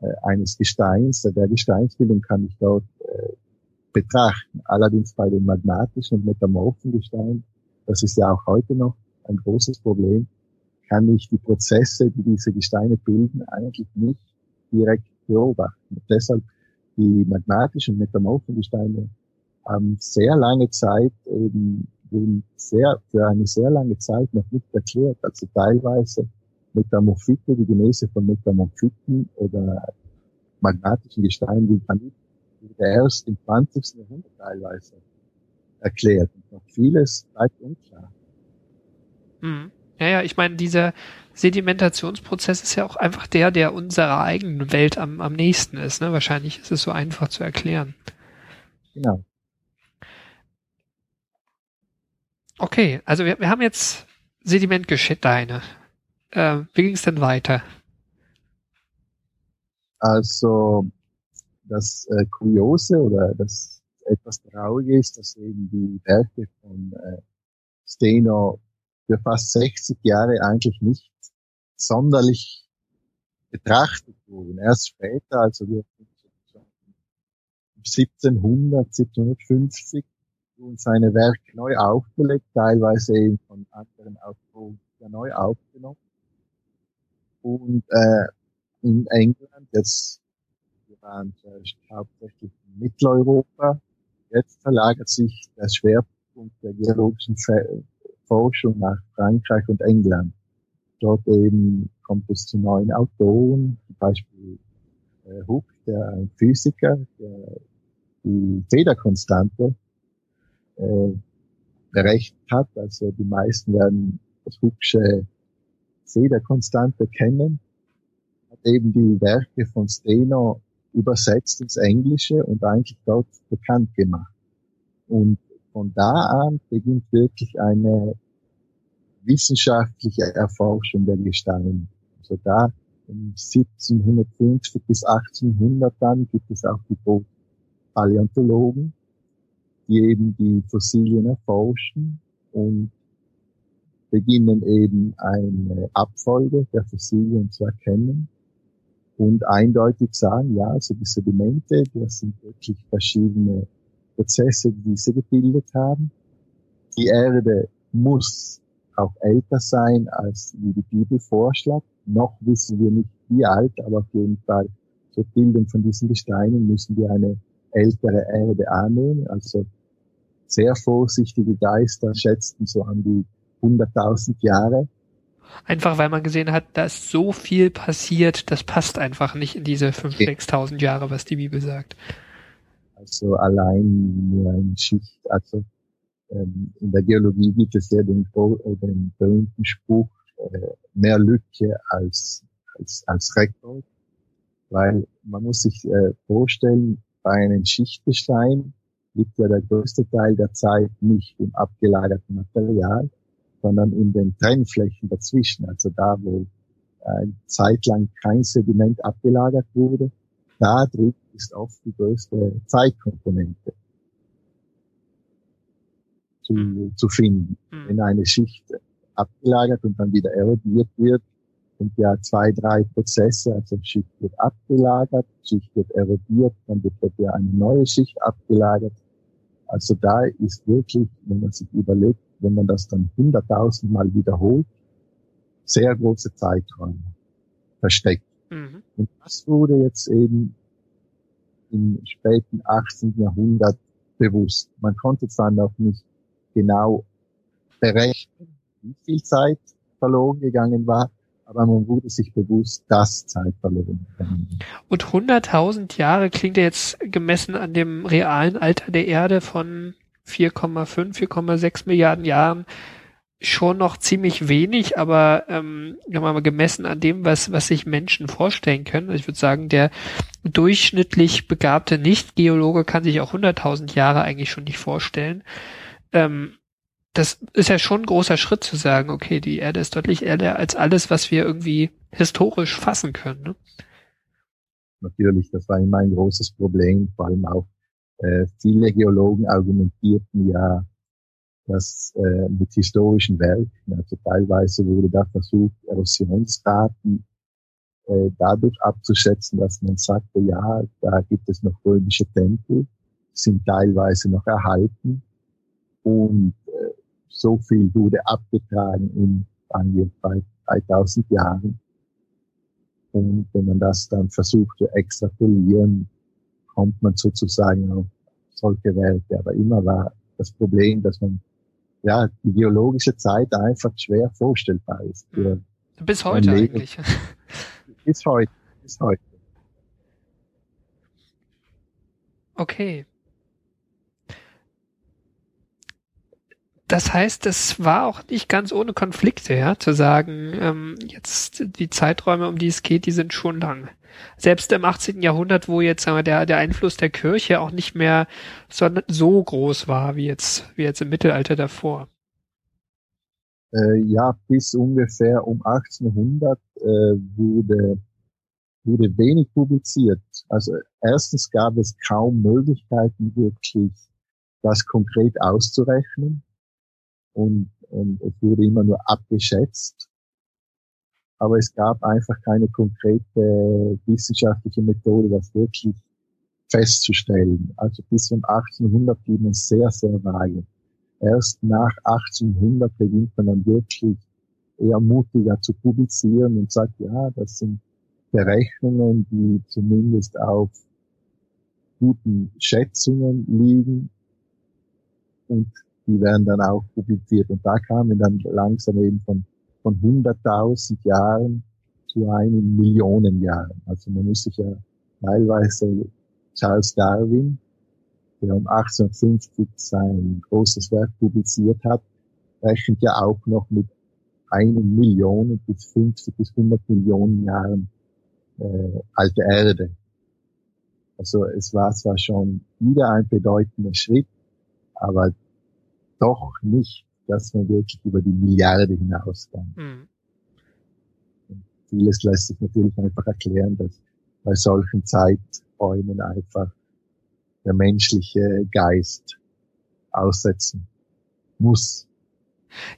äh, eines Gesteins, der Gesteinsbildung kann ich dort äh, betrachten. Allerdings bei den magmatischen und metamorphen Gesteinen, das ist ja auch heute noch ein großes Problem, kann ich die Prozesse, die diese Gesteine bilden, eigentlich nicht direkt beobachten. Und deshalb die magmatischen und metamorphen Gesteine haben sehr lange Zeit eben sehr, für eine sehr lange Zeit noch nicht erklärt. Also teilweise Metamorphite, die Genese von Metamorphiten oder magnetischen Gesteinen wie Granit wurde erst im 20. Jahrhundert teilweise erklärt. Und noch vieles bleibt unklar. Hm. Ja, ja, ich meine, dieser Sedimentationsprozess ist ja auch einfach der, der unserer eigenen Welt am, am nächsten ist. Ne? Wahrscheinlich ist es so einfach zu erklären. Genau. Okay, also wir, wir haben jetzt Sedimentgesteine. Äh, wie ging es denn weiter? Also das äh, Kuriose oder das etwas Traurige ist, dass eben die Werke von äh, Steno für fast 60 Jahre eigentlich nicht sonderlich betrachtet wurden. Erst später, also wir 1700, 1750 wurden seine Werke neu aufgelegt, teilweise eben von anderen Autoren neu aufgenommen. Und äh, in England, jetzt wir waren hauptsächlich in Mitteleuropa, jetzt verlagert sich der Schwerpunkt der geologischen Forschung nach Frankreich und England. Dort eben kommt es zu neuen Autoren, zum Beispiel äh, Hooke, der ein Physiker, der die Federkonstante äh, berechnet hat. Also die meisten werden das Hooksche Federkonstante kennen. Hat eben die Werke von Steno übersetzt ins Englische und eigentlich dort bekannt gemacht. Und von da an beginnt wirklich eine wissenschaftliche Erforschung der Gesteine. Also da um 1750 bis 1800 dann gibt es auch die Paläontologen, die eben die Fossilien erforschen und beginnen eben eine Abfolge der Fossilien zu erkennen und eindeutig sagen, ja, also die Sedimente, das sind wirklich verschiedene Prozesse, die diese gebildet haben. Die Erde muss auch älter sein, als wie die Bibel vorschlägt. Noch wissen wir nicht wie alt, aber auf jeden Fall zur Bildung von diesen Gesteinen müssen wir eine ältere Erde annehmen. Also sehr vorsichtige Geister schätzten so an die 100.000 Jahre. Einfach weil man gesehen hat, da ist so viel passiert, das passt einfach nicht in diese 5.000, 6.000 Jahre, was die Bibel sagt. Also allein nur ein Schicht, also ähm, in der Geologie gibt es ja den, äh, den berühmten Spruch, äh, mehr Lücke als, als, als Rekord, weil man muss sich äh, vorstellen, bei einem Schichtgestein liegt ja der größte Teil der Zeit nicht im abgelagerten Material, sondern in den Trennflächen dazwischen, also da, wo eine Zeit lang kein Sediment abgelagert wurde, da drin ist oft die größte Zeitkomponente zu, zu finden. Mhm. Wenn eine Schicht abgelagert und dann wieder erodiert wird, sind ja zwei, drei Prozesse. Also Schicht wird abgelagert, Schicht wird erodiert, dann wird ja eine neue Schicht abgelagert. Also da ist wirklich, wenn man sich überlegt, wenn man das dann hunderttausend Mal wiederholt, sehr große Zeiträume versteckt. Mhm. Und das wurde jetzt eben im späten 18. Jahrhundert bewusst. Man konnte zwar noch nicht genau berechnen, wie viel Zeit verloren gegangen war, aber man wurde sich bewusst, dass Zeit verloren gegangen Und 100.000 Jahre klingt jetzt gemessen an dem realen Alter der Erde von 4,5, 4,6 Milliarden Jahren schon noch ziemlich wenig, aber ähm, mal gemessen an dem, was, was sich Menschen vorstellen können. Also ich würde sagen, der durchschnittlich begabte Nicht-Geologe kann sich auch 100.000 Jahre eigentlich schon nicht vorstellen. Ähm, das ist ja schon ein großer Schritt zu sagen, okay, die Erde ist deutlich älter als alles, was wir irgendwie historisch fassen können. Ne? Natürlich, das war immer ein großes Problem, vor allem auch äh, viele Geologen argumentierten ja, dass äh, mit historischen Werken, also teilweise wurde da versucht, Erosionsraten äh, dadurch abzuschätzen, dass man sagte, ja, da gibt es noch römische Tempel, sind teilweise noch erhalten und äh, so viel wurde abgetragen in sagen wir, 3000 Jahren. Und wenn man das dann versucht zu extrapolieren, kommt man sozusagen auf solche Werte. Aber immer war das Problem, dass man ja die geologische Zeit einfach schwer vorstellbar ist. Für Bis heute eigentlich. Bis heute. Bis heute. Okay. Das heißt, es war auch nicht ganz ohne Konflikte, ja, zu sagen, ähm, jetzt die Zeiträume, um die es geht, die sind schon lang. Selbst im 18. Jahrhundert, wo jetzt sagen wir, der, der Einfluss der Kirche auch nicht mehr so, so groß war wie jetzt, wie jetzt im Mittelalter davor. Äh, ja, bis ungefähr um 1800 äh, wurde, wurde wenig publiziert. Also erstens gab es kaum Möglichkeiten, wirklich das konkret auszurechnen und, und es wurde immer nur abgeschätzt. Aber es gab einfach keine konkrete wissenschaftliche Methode, das wirklich festzustellen. Also bis um 1800 blieb man sehr, sehr vage. Erst nach 1800 beginnt man dann wirklich eher mutiger zu publizieren und sagt, ja, das sind Berechnungen, die zumindest auf guten Schätzungen liegen. Und die werden dann auch publiziert. Und da kamen dann langsam eben von, von 100.000 Jahren zu einem Millionen Jahren. Also man muss sich ja teilweise Charles Darwin, der um 1850 sein großes Werk publiziert hat, rechnet ja auch noch mit einem Million bis 50 bis 100 Millionen Jahren äh, alte Erde. Also es war zwar schon wieder ein bedeutender Schritt, aber doch nicht, dass man wirklich über die Milliarde hinauskommt. Mhm. Vieles lässt sich natürlich einfach erklären, dass bei solchen Zeiträumen einfach der menschliche Geist aussetzen muss.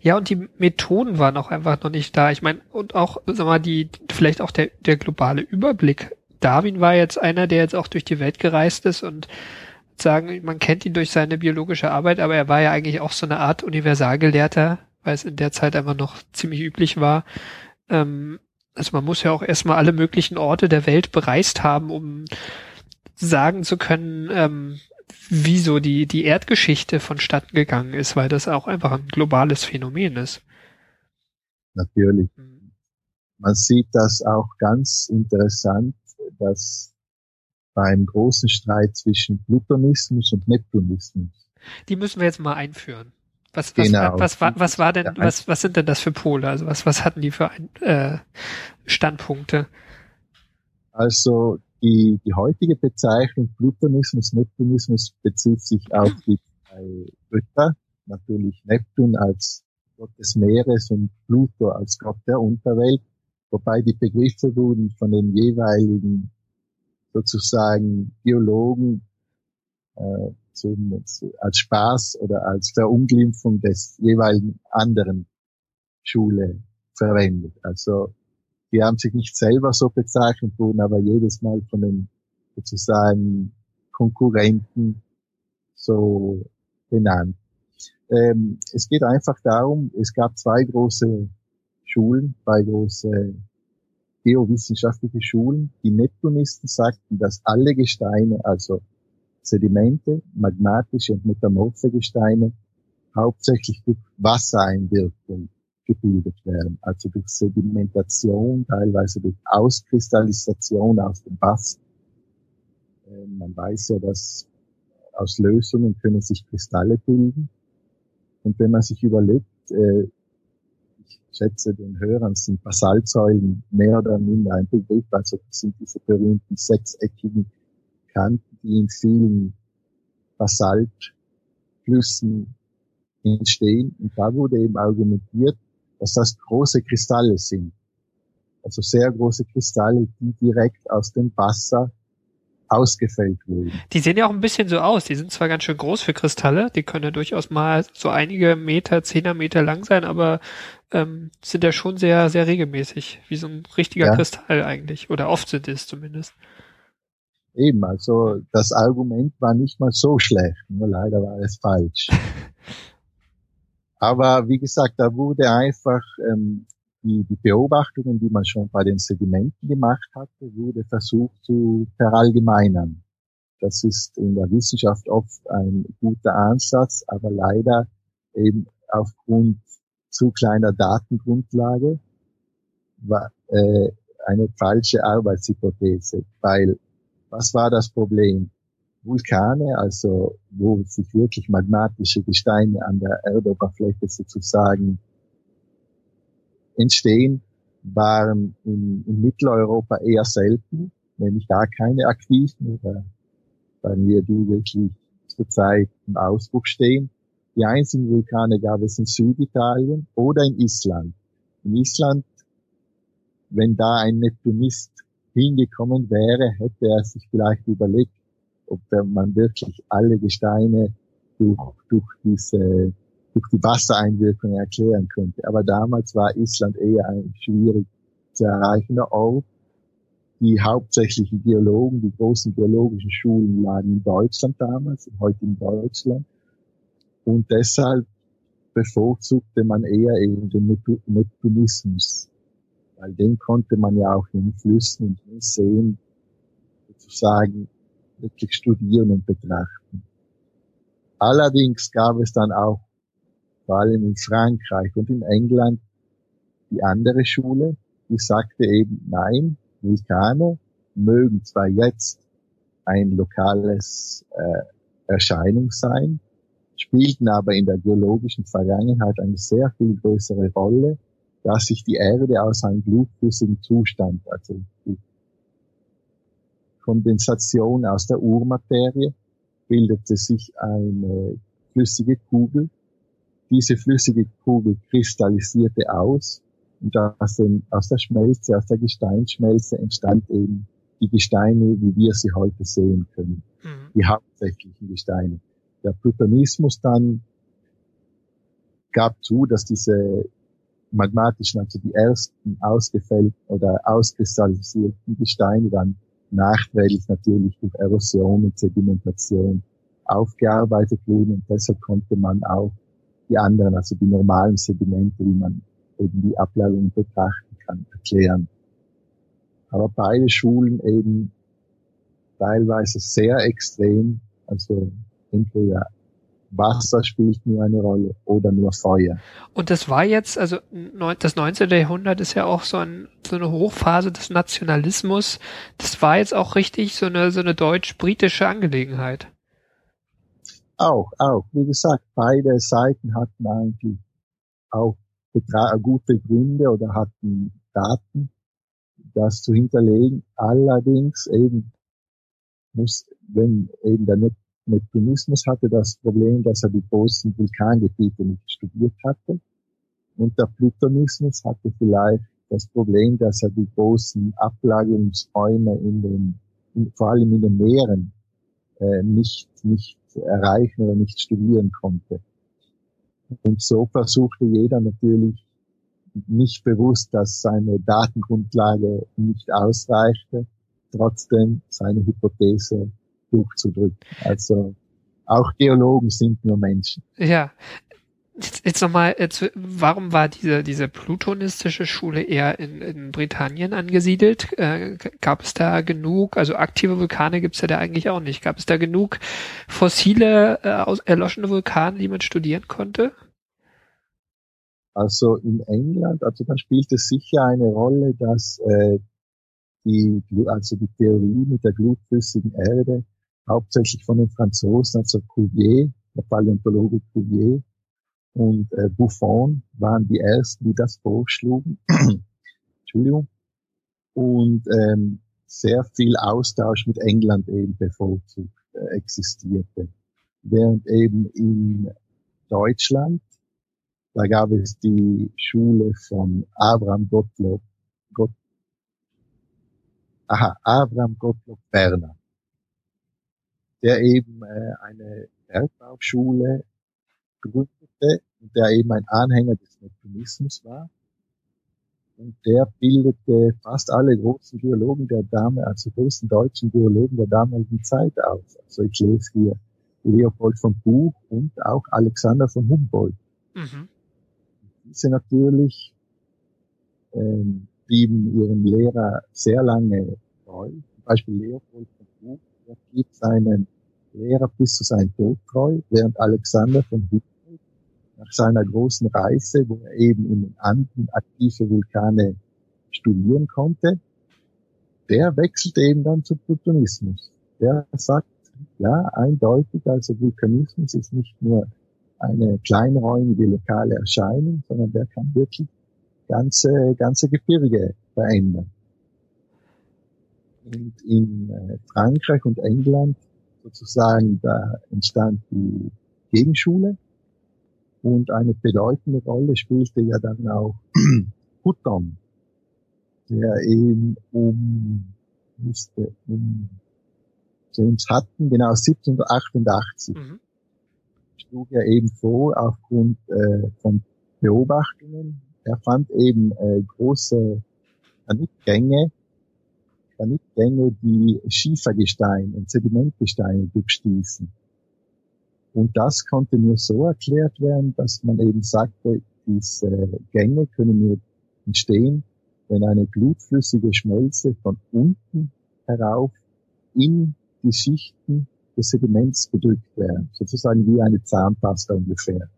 Ja, und die Methoden waren auch einfach noch nicht da. Ich meine, und auch, sag mal, die, vielleicht auch der, der globale Überblick. Darwin war jetzt einer, der jetzt auch durch die Welt gereist ist und sagen, man kennt ihn durch seine biologische Arbeit, aber er war ja eigentlich auch so eine Art Universalgelehrter, weil es in der Zeit einfach noch ziemlich üblich war. Ähm, also man muss ja auch erstmal alle möglichen Orte der Welt bereist haben, um sagen zu können, ähm, wie so die, die Erdgeschichte vonstatten gegangen ist, weil das auch einfach ein globales Phänomen ist. Natürlich. Mhm. Man sieht das auch ganz interessant, dass beim großen Streit zwischen Plutonismus und Neptunismus. Die müssen wir jetzt mal einführen. Was, was, genau. was, was, was war denn, was, was sind denn das für Pole? Also was, was hatten die für ein, äh, Standpunkte? Also die, die heutige Bezeichnung Plutonismus, Neptunismus bezieht sich auf die zwei Götter. Natürlich Neptun als Gott des Meeres und Pluto als Gott der Unterwelt. Wobei die Begriffe wurden von den jeweiligen sozusagen Biologen äh, zum, als Spaß oder als Verunglimpfung des jeweiligen anderen Schule verwendet. Also die haben sich nicht selber so bezeichnet, wurden aber jedes Mal von den sozusagen Konkurrenten so benannt. Ähm, es geht einfach darum, es gab zwei große Schulen, zwei große geowissenschaftliche Schulen. Die Neptunisten sagten, dass alle Gesteine, also Sedimente, magmatische und metamorphe Gesteine, hauptsächlich durch Wassereinwirkung gebildet werden, also durch Sedimentation, teilweise durch Auskristallisation aus dem Wasser. Ähm, man weiß ja, dass aus Lösungen können sich Kristalle bilden. Und wenn man sich überlegt, äh, schätze, den Hörern sind Basaltsäulen mehr oder minder ein Begriff. Also das sind diese berühmten sechseckigen Kanten, die in vielen Basaltflüssen entstehen. Und da wurde eben argumentiert, dass das große Kristalle sind. Also sehr große Kristalle, die direkt aus dem Wasser ausgefällt wurden. Die sehen ja auch ein bisschen so aus. Die sind zwar ganz schön groß für Kristalle, die können ja durchaus mal so einige Meter, Zehner Meter lang sein, aber ähm, sind ja schon sehr, sehr regelmäßig, wie so ein richtiger Ja. Kristall eigentlich. Oder oft sind es zumindest. Eben, also das Argument war nicht mal so schlecht, nur leider war es falsch. Aber wie gesagt, da wurde einfach ähm, die, die Beobachtungen, die man schon bei den Sedimenten gemacht hatte, wurde versucht zu verallgemeinern. Das ist in der Wissenschaft oft ein guter Ansatz, aber leider eben aufgrund zu kleiner Datengrundlage war äh, eine falsche Arbeitshypothese, weil was war das Problem? Vulkane, also wo sich wirklich magmatische Gesteine an der Erdoberfläche sozusagen entstehen, waren in, in Mitteleuropa eher selten, nämlich gar keine aktiven oder bei mir die wirklich zurzeit im Ausbruch stehen. Die einzigen Vulkane gab es in Süditalien oder in Island. In Island, wenn da ein Neptunist hingekommen wäre, hätte er sich vielleicht überlegt, ob man wirklich alle Gesteine durch, durch diese, durch die Wassereinwirkung erklären könnte. Aber damals war Island eher ein schwierig zu erreichender Ort. Die hauptsächlichen Geologen, die großen geologischen Schulen lagen in Deutschland damals, heute in Deutschland. Und deshalb bevorzugte man eher eben den Neptu- Neptunismus. Weil den konnte man ja auch in Flüssen und in Seen sozusagen wirklich studieren und betrachten. Allerdings gab es dann auch allem in Frankreich und in England die andere Schule, die sagte eben, nein, Vulkane mögen zwar jetzt ein lokales äh, Erscheinung sein, spielten aber in der geologischen Vergangenheit eine sehr viel größere Rolle, da sich die Erde aus einem blutflüssigen Zustand, also Kondensation aus der Urmaterie, bildete sich eine flüssige Kugel. Diese flüssige Kugel kristallisierte aus und aus, dem, aus der Schmelze, aus der Gesteinsschmelze entstand eben die Gesteine, wie wir sie heute sehen können Mhm. die hauptsächlichen Gesteine. Der Plutonismus dann gab zu, dass diese magmatischen, also die ersten ausgefällten oder auskristallisierten Gesteine dann nachträglich natürlich durch Erosion und Sedimentation aufgearbeitet wurden und deshalb konnte man auch die anderen, also die normalen Sedimente, wie man eben die Ablagerung betrachten kann, erklären. Aber beide Schulen eben teilweise sehr extrem, also entweder Wasser spielt nur eine Rolle oder nur Feuer. Und das war jetzt, also das 19. Jahrhundert ist ja auch so, ein, so eine Hochphase des Nationalismus. Das war jetzt auch richtig so eine, so eine deutsch-britische Angelegenheit. Auch, auch. Wie gesagt, beide Seiten hatten eigentlich auch betra- gute Gründe oder hatten Daten, das zu hinterlegen. Allerdings eben muss, wenn eben der Nep- Neptunismus hatte das Problem, dass er die großen Vulkangebiete nicht studiert hatte. Und der Plutonismus hatte vielleicht das Problem, dass er die großen Ablagerungsräume in den, in, vor allem in den Meeren, äh, nicht, nicht erreichen oder nicht studieren konnte. Und so versuchte jeder natürlich nicht bewusst, dass seine Datengrundlage nicht ausreichte, trotzdem seine Hypothese durchzudrücken. Also auch Geologen sind nur Menschen. Ja. Jetzt, jetzt nochmal, warum war diese, diese plutonistische Schule eher in, in Britannien angesiedelt? Äh, gab es da genug, also aktive Vulkane gibt es ja da eigentlich auch nicht. Gab es da genug fossile, äh, aus, erloschene Vulkane, die man studieren konnte? Also in England, also da spielt es sicher eine Rolle, dass äh, die, also die Theorie mit der glutflüssigen Erde hauptsächlich von den Franzosen, also Cuvier, der Paläontologe Cuvier und äh, Buffon waren die ersten, die das vorschlugen. Entschuldigung. Und ähm, sehr viel Austausch mit England eben bevorzugt äh, existierte. Während eben in Deutschland, da gab es die Schule von Abraham Gottlob, Gott, aha, Abraham Gottlob Werner. der eben äh, eine Bergbauschule gründete und der eben ein Anhänger des Neptunismus war. Und der bildete fast alle großen Geologen der Dame, also größten deutschen Geologen der damaligen Zeit aus. Also ich lese hier Leopold von Buch und auch Alexander von Humboldt. Mhm. Diese natürlich ähm, blieben ihrem Lehrer sehr lange treu. Zum Beispiel Leopold von Buch, der blieb seinen Lehrer bis zu seinem Tod treu, während Alexander von Humboldt nach seiner großen Reise, wo er eben in den Anden aktive Vulkane studieren konnte, der wechselt eben dann zum Plutonismus. Der sagt, ja, eindeutig, also Vulkanismus ist nicht nur eine kleinräumige lokale Erscheinung, sondern der kann wirklich ganze, ganze Gebirge verändern. Und in äh, Frankreich und England sozusagen, da entstand die Gegenschule, und eine bedeutende Rolle spielte ja dann auch Hutton, der eben um, müsste, um James Hutton, genau 1788, mhm. schlug er eben vor, aufgrund äh, von Beobachtungen. Er fand eben äh, große Granitgänge, Granitgänge, die Schiefergestein und Sedimentgesteine durchstießen. Und das konnte nur so erklärt werden, dass man eben sagte, diese Gänge können nur entstehen, wenn eine blutflüssige Schmelze von unten herauf in die Schichten des Sediments gedrückt werden, sozusagen wie eine Zahnpasta ungefähr.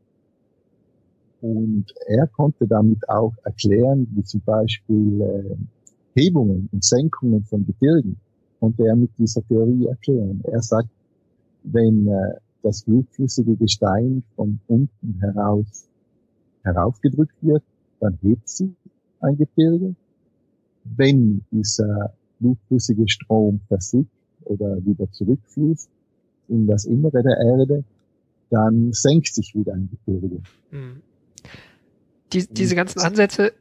Und er konnte damit auch erklären, wie zum Beispiel äh, Hebungen und Senkungen von Gebirgen, konnte er mit dieser Theorie erklären. Er sagt, wenn äh, das blutflüssige Gestein von unten heraus heraufgedrückt wird, dann hebt sich ein Gebirge. Wenn dieser blutflüssige Strom versickt oder wieder zurückfließt in das Innere der Erde, dann senkt sich wieder ein Gebirge. Mhm. Die, diese ganzen Ansätze,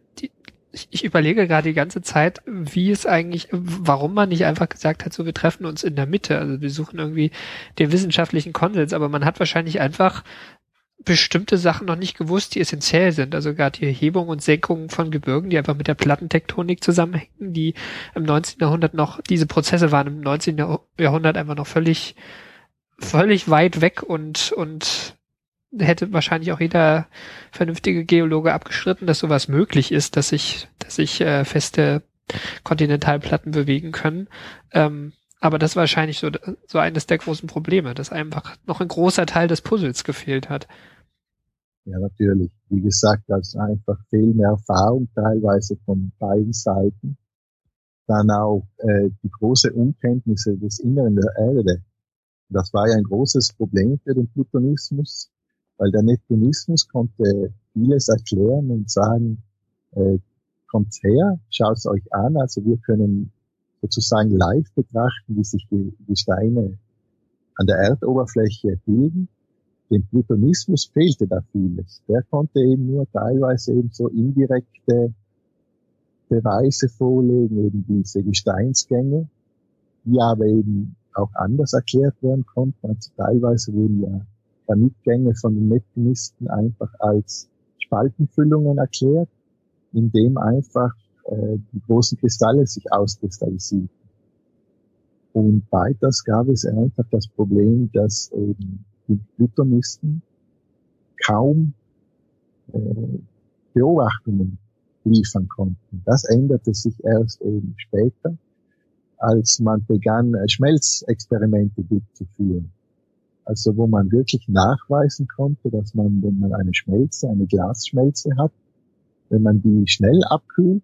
ich, ich überlege gerade die ganze Zeit, wie es eigentlich, warum man nicht einfach gesagt hat, so wir treffen uns in der Mitte. Also wir suchen irgendwie den wissenschaftlichen Konsens, aber man hat wahrscheinlich einfach bestimmte Sachen noch nicht gewusst, die essentiell sind. Also gerade die Hebung und Senkung von Gebirgen, die einfach mit der Plattentektonik zusammenhängen, die im 19. Jahrhundert noch, diese Prozesse waren im 19. Jahrhundert einfach noch völlig, völlig weit weg und, und hätte wahrscheinlich auch jeder vernünftige Geologe abgestritten, dass sowas möglich ist, dass sich, dass sich äh, feste Kontinentalplatten bewegen können. Ähm, aber das war wahrscheinlich so, so eines der großen Probleme, dass einfach noch ein großer Teil des Puzzles gefehlt hat. Ja, natürlich. Wie gesagt, das ist einfach fehlende Erfahrung teilweise von beiden Seiten. Dann auch äh, die große Unkenntnisse des Inneren der Erde. Das war ja ein großes Problem für den Plutonismus weil der Neptunismus konnte vieles erklären und sagen, äh, kommt her, schaut euch an, also wir können sozusagen live betrachten, wie sich die, die Steine an der Erdoberfläche bilden. Dem Plutonismus fehlte da vieles. Der konnte eben nur teilweise eben so indirekte Beweise vorlegen, eben diese Gesteinsgänge, die aber eben auch anders erklärt werden konnten. Also teilweise wurden ja Granitgänge von den Neptunisten einfach als Spaltenfüllungen erklärt, indem einfach äh, die großen Kristalle sich auskristallisieren. Und weiters gab es einfach das Problem, dass eben die Plutonisten kaum äh, Beobachtungen liefern konnten. Das änderte sich erst eben später, als man begann, äh, Schmelzexperimente durchzuführen. Also wo man wirklich nachweisen konnte, dass man, wenn man eine Schmelze, eine Glasschmelze hat, wenn man die schnell abkühlt,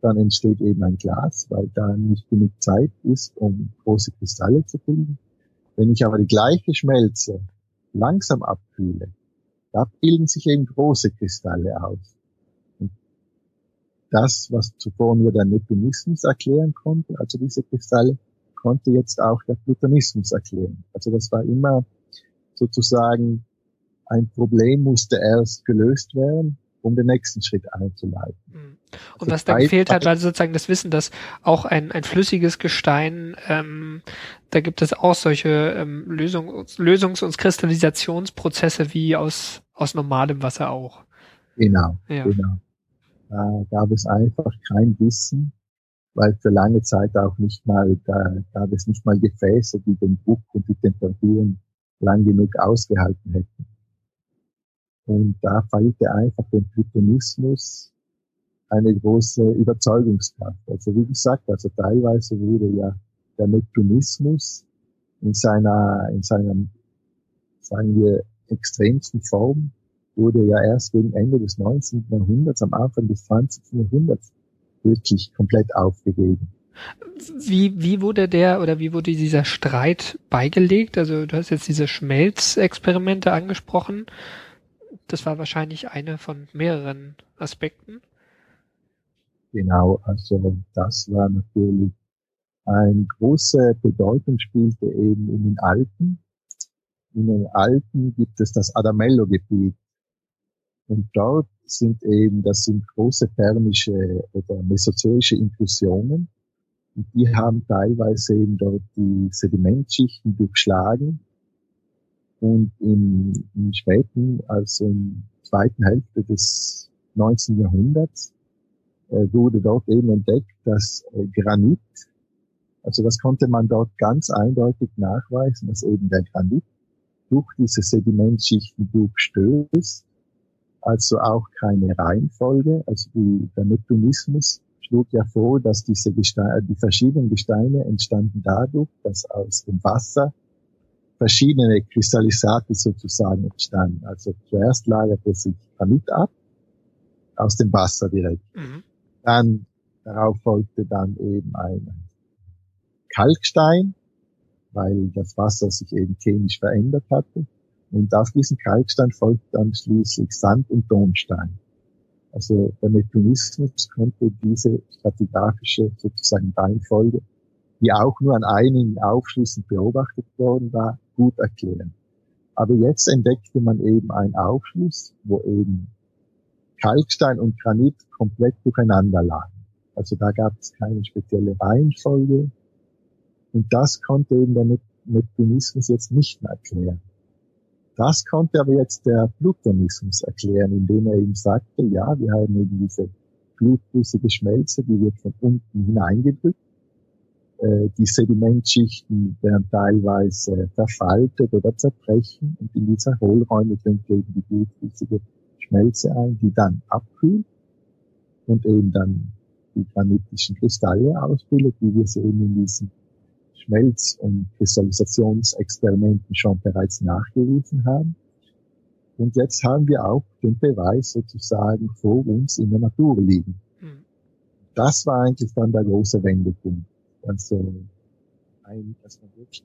dann entsteht eben ein Glas, weil da nicht genug Zeit ist, um große Kristalle zu bilden. Wenn ich aber die gleiche Schmelze langsam abkühle, da bilden sich eben große Kristalle aus. Und das, was zuvor nur der Neptunismus erklären konnte, also diese Kristalle, konnte jetzt auch der Plutonismus erklären. Also das war immer sozusagen ein Problem musste erst gelöst werden um den nächsten Schritt einzuleiten. Mhm. Und Also was da gefehlt hat, war sozusagen das Wissen, dass auch ein, ein flüssiges Gestein, ähm, da gibt es auch solche ähm, Lösungs-, Lösungs- und Kristallisationsprozesse wie aus, aus normalem Wasser auch. Genau, Ja. genau. Da gab es einfach kein Wissen, weil für lange Zeit auch nicht mal, da gab es nicht mal Gefäße, die den Druck und die Temperaturen lang genug ausgehalten hätten. Und da fehlte einfach dem Plutonismus eine große Überzeugungskraft. Also wie gesagt, also teilweise wurde ja der Neptunismus in seiner, in seiner, sagen wir, extremsten Form wurde ja erst gegen Ende des 19. Jahrhunderts, am Anfang des 20. Jahrhunderts wirklich komplett aufgegeben. Wie, wie wurde der oder wie wurde dieser Streit beigelegt? Also du hast jetzt diese Schmelzexperimente angesprochen. Das war wahrscheinlich eine von mehreren Aspekten. Genau, also das war natürlich eine große Bedeutung spielte eben in den Alpen. In den Alpen gibt es das Adamello-Gebiet. Und dort sind eben, das sind große thermische oder mesozoische Inklusionen. Und die haben teilweise eben dort die Sedimentschichten durchschlagen. Und im, im späten, also in zweiten Hälfte des 19. Jahrhunderts, äh, wurde dort eben entdeckt, dass äh, Granit, also das konnte man dort ganz eindeutig nachweisen, dass eben der Granit durch diese Sedimentschichten durchstößt, also auch keine Reihenfolge, also die, der Neptunismus schlug ja vor, dass diese Gesteine, die verschiedenen Gesteine entstanden dadurch, dass aus dem Wasser verschiedene Kristallisate sozusagen entstanden. Also zuerst lagerte sich Granit ab, aus dem Wasser direkt. Mhm. Dann, darauf folgte dann eben ein Kalkstein, weil das Wasser sich eben chemisch verändert hatte. Und auf diesen Kalkstein folgt dann schließlich Sand und Tonstein. Also der Neptunismus konnte diese stratigraphische sozusagen Reihenfolge, die auch nur an einigen Aufschlüssen beobachtet worden war, gut erklären. Aber jetzt entdeckte man eben einen Aufschluss, wo eben Kalkstein und Granit komplett durcheinander lagen. Also da gab es keine spezielle Reihenfolge. Und das konnte eben der Nep- Neptunismus jetzt nicht mehr erklären. Das konnte aber jetzt der Plutonismus erklären, indem er eben sagte, ja, wir haben eben diese blutflüssige Schmelze, die wird von unten hineingedrückt. Äh, Die Sedimentschichten werden teilweise verfaltet oder zerbrechen und in dieser Hohlräume dringt eben die blutflüssige Schmelze ein, die dann abkühlt und eben dann die granitischen Kristalle ausbildet, wie wir sie eben in diesen Schmelz- und Kristallisationsexperimenten schon bereits nachgewiesen haben. Und jetzt haben wir auch den Beweis sozusagen vor uns in der Natur liegen. Mhm. Das war eigentlich dann der große Wendepunkt. Also, ein, dass man wirklich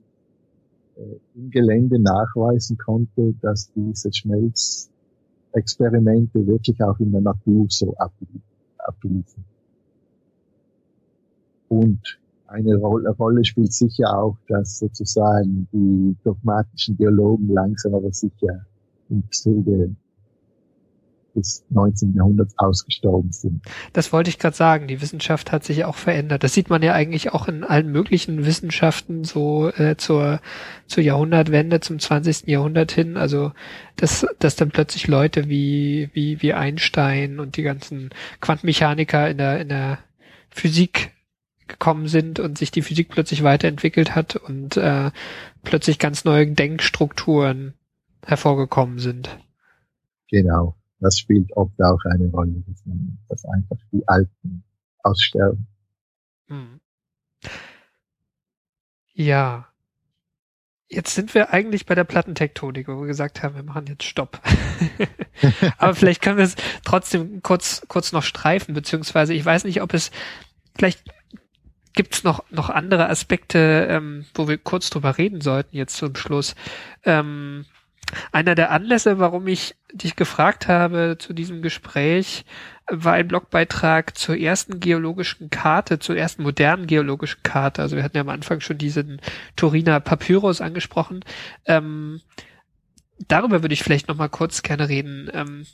äh, im Gelände nachweisen konnte, dass diese Schmelzexperimente wirklich auch in der Natur so ablie- abliefen. Und eine Rolle, spielt sicher auch, dass sozusagen die dogmatischen Geologen langsam aber sicher im Zuge des 19. Jahrhunderts ausgestorben sind. Das wollte ich gerade sagen. Die Wissenschaft hat sich auch verändert. Das sieht man ja eigentlich auch in allen möglichen Wissenschaften so äh, zur, zur Jahrhundertwende, zum 20. Jahrhundert hin. Also dass, dass dann plötzlich Leute wie, wie, wie Einstein und die ganzen Quantenmechaniker in der, in der Physik gekommen sind und sich die Physik plötzlich weiterentwickelt hat und äh, plötzlich ganz neue Denkstrukturen hervorgekommen sind. Genau. Das spielt oft auch eine Rolle, dass, man, dass einfach die Alten aussterben. Hm. Ja. Jetzt sind wir eigentlich bei der Plattentektonik, wo wir gesagt haben, wir machen jetzt Stopp. Aber vielleicht können wir es trotzdem kurz, kurz noch streifen, beziehungsweise ich weiß nicht, ob es vielleicht gibt es noch, noch andere Aspekte, ähm, wo wir kurz drüber reden sollten jetzt zum Schluss. Ähm, einer der Anlässe, warum ich dich gefragt habe zu diesem Gespräch, war ein Blogbeitrag zur ersten geologischen Karte, zur ersten modernen geologischen Karte. Also wir hatten ja am Anfang schon diesen Turiner Papyrus angesprochen. Ähm, darüber würde ich vielleicht noch mal kurz gerne reden. Ähm,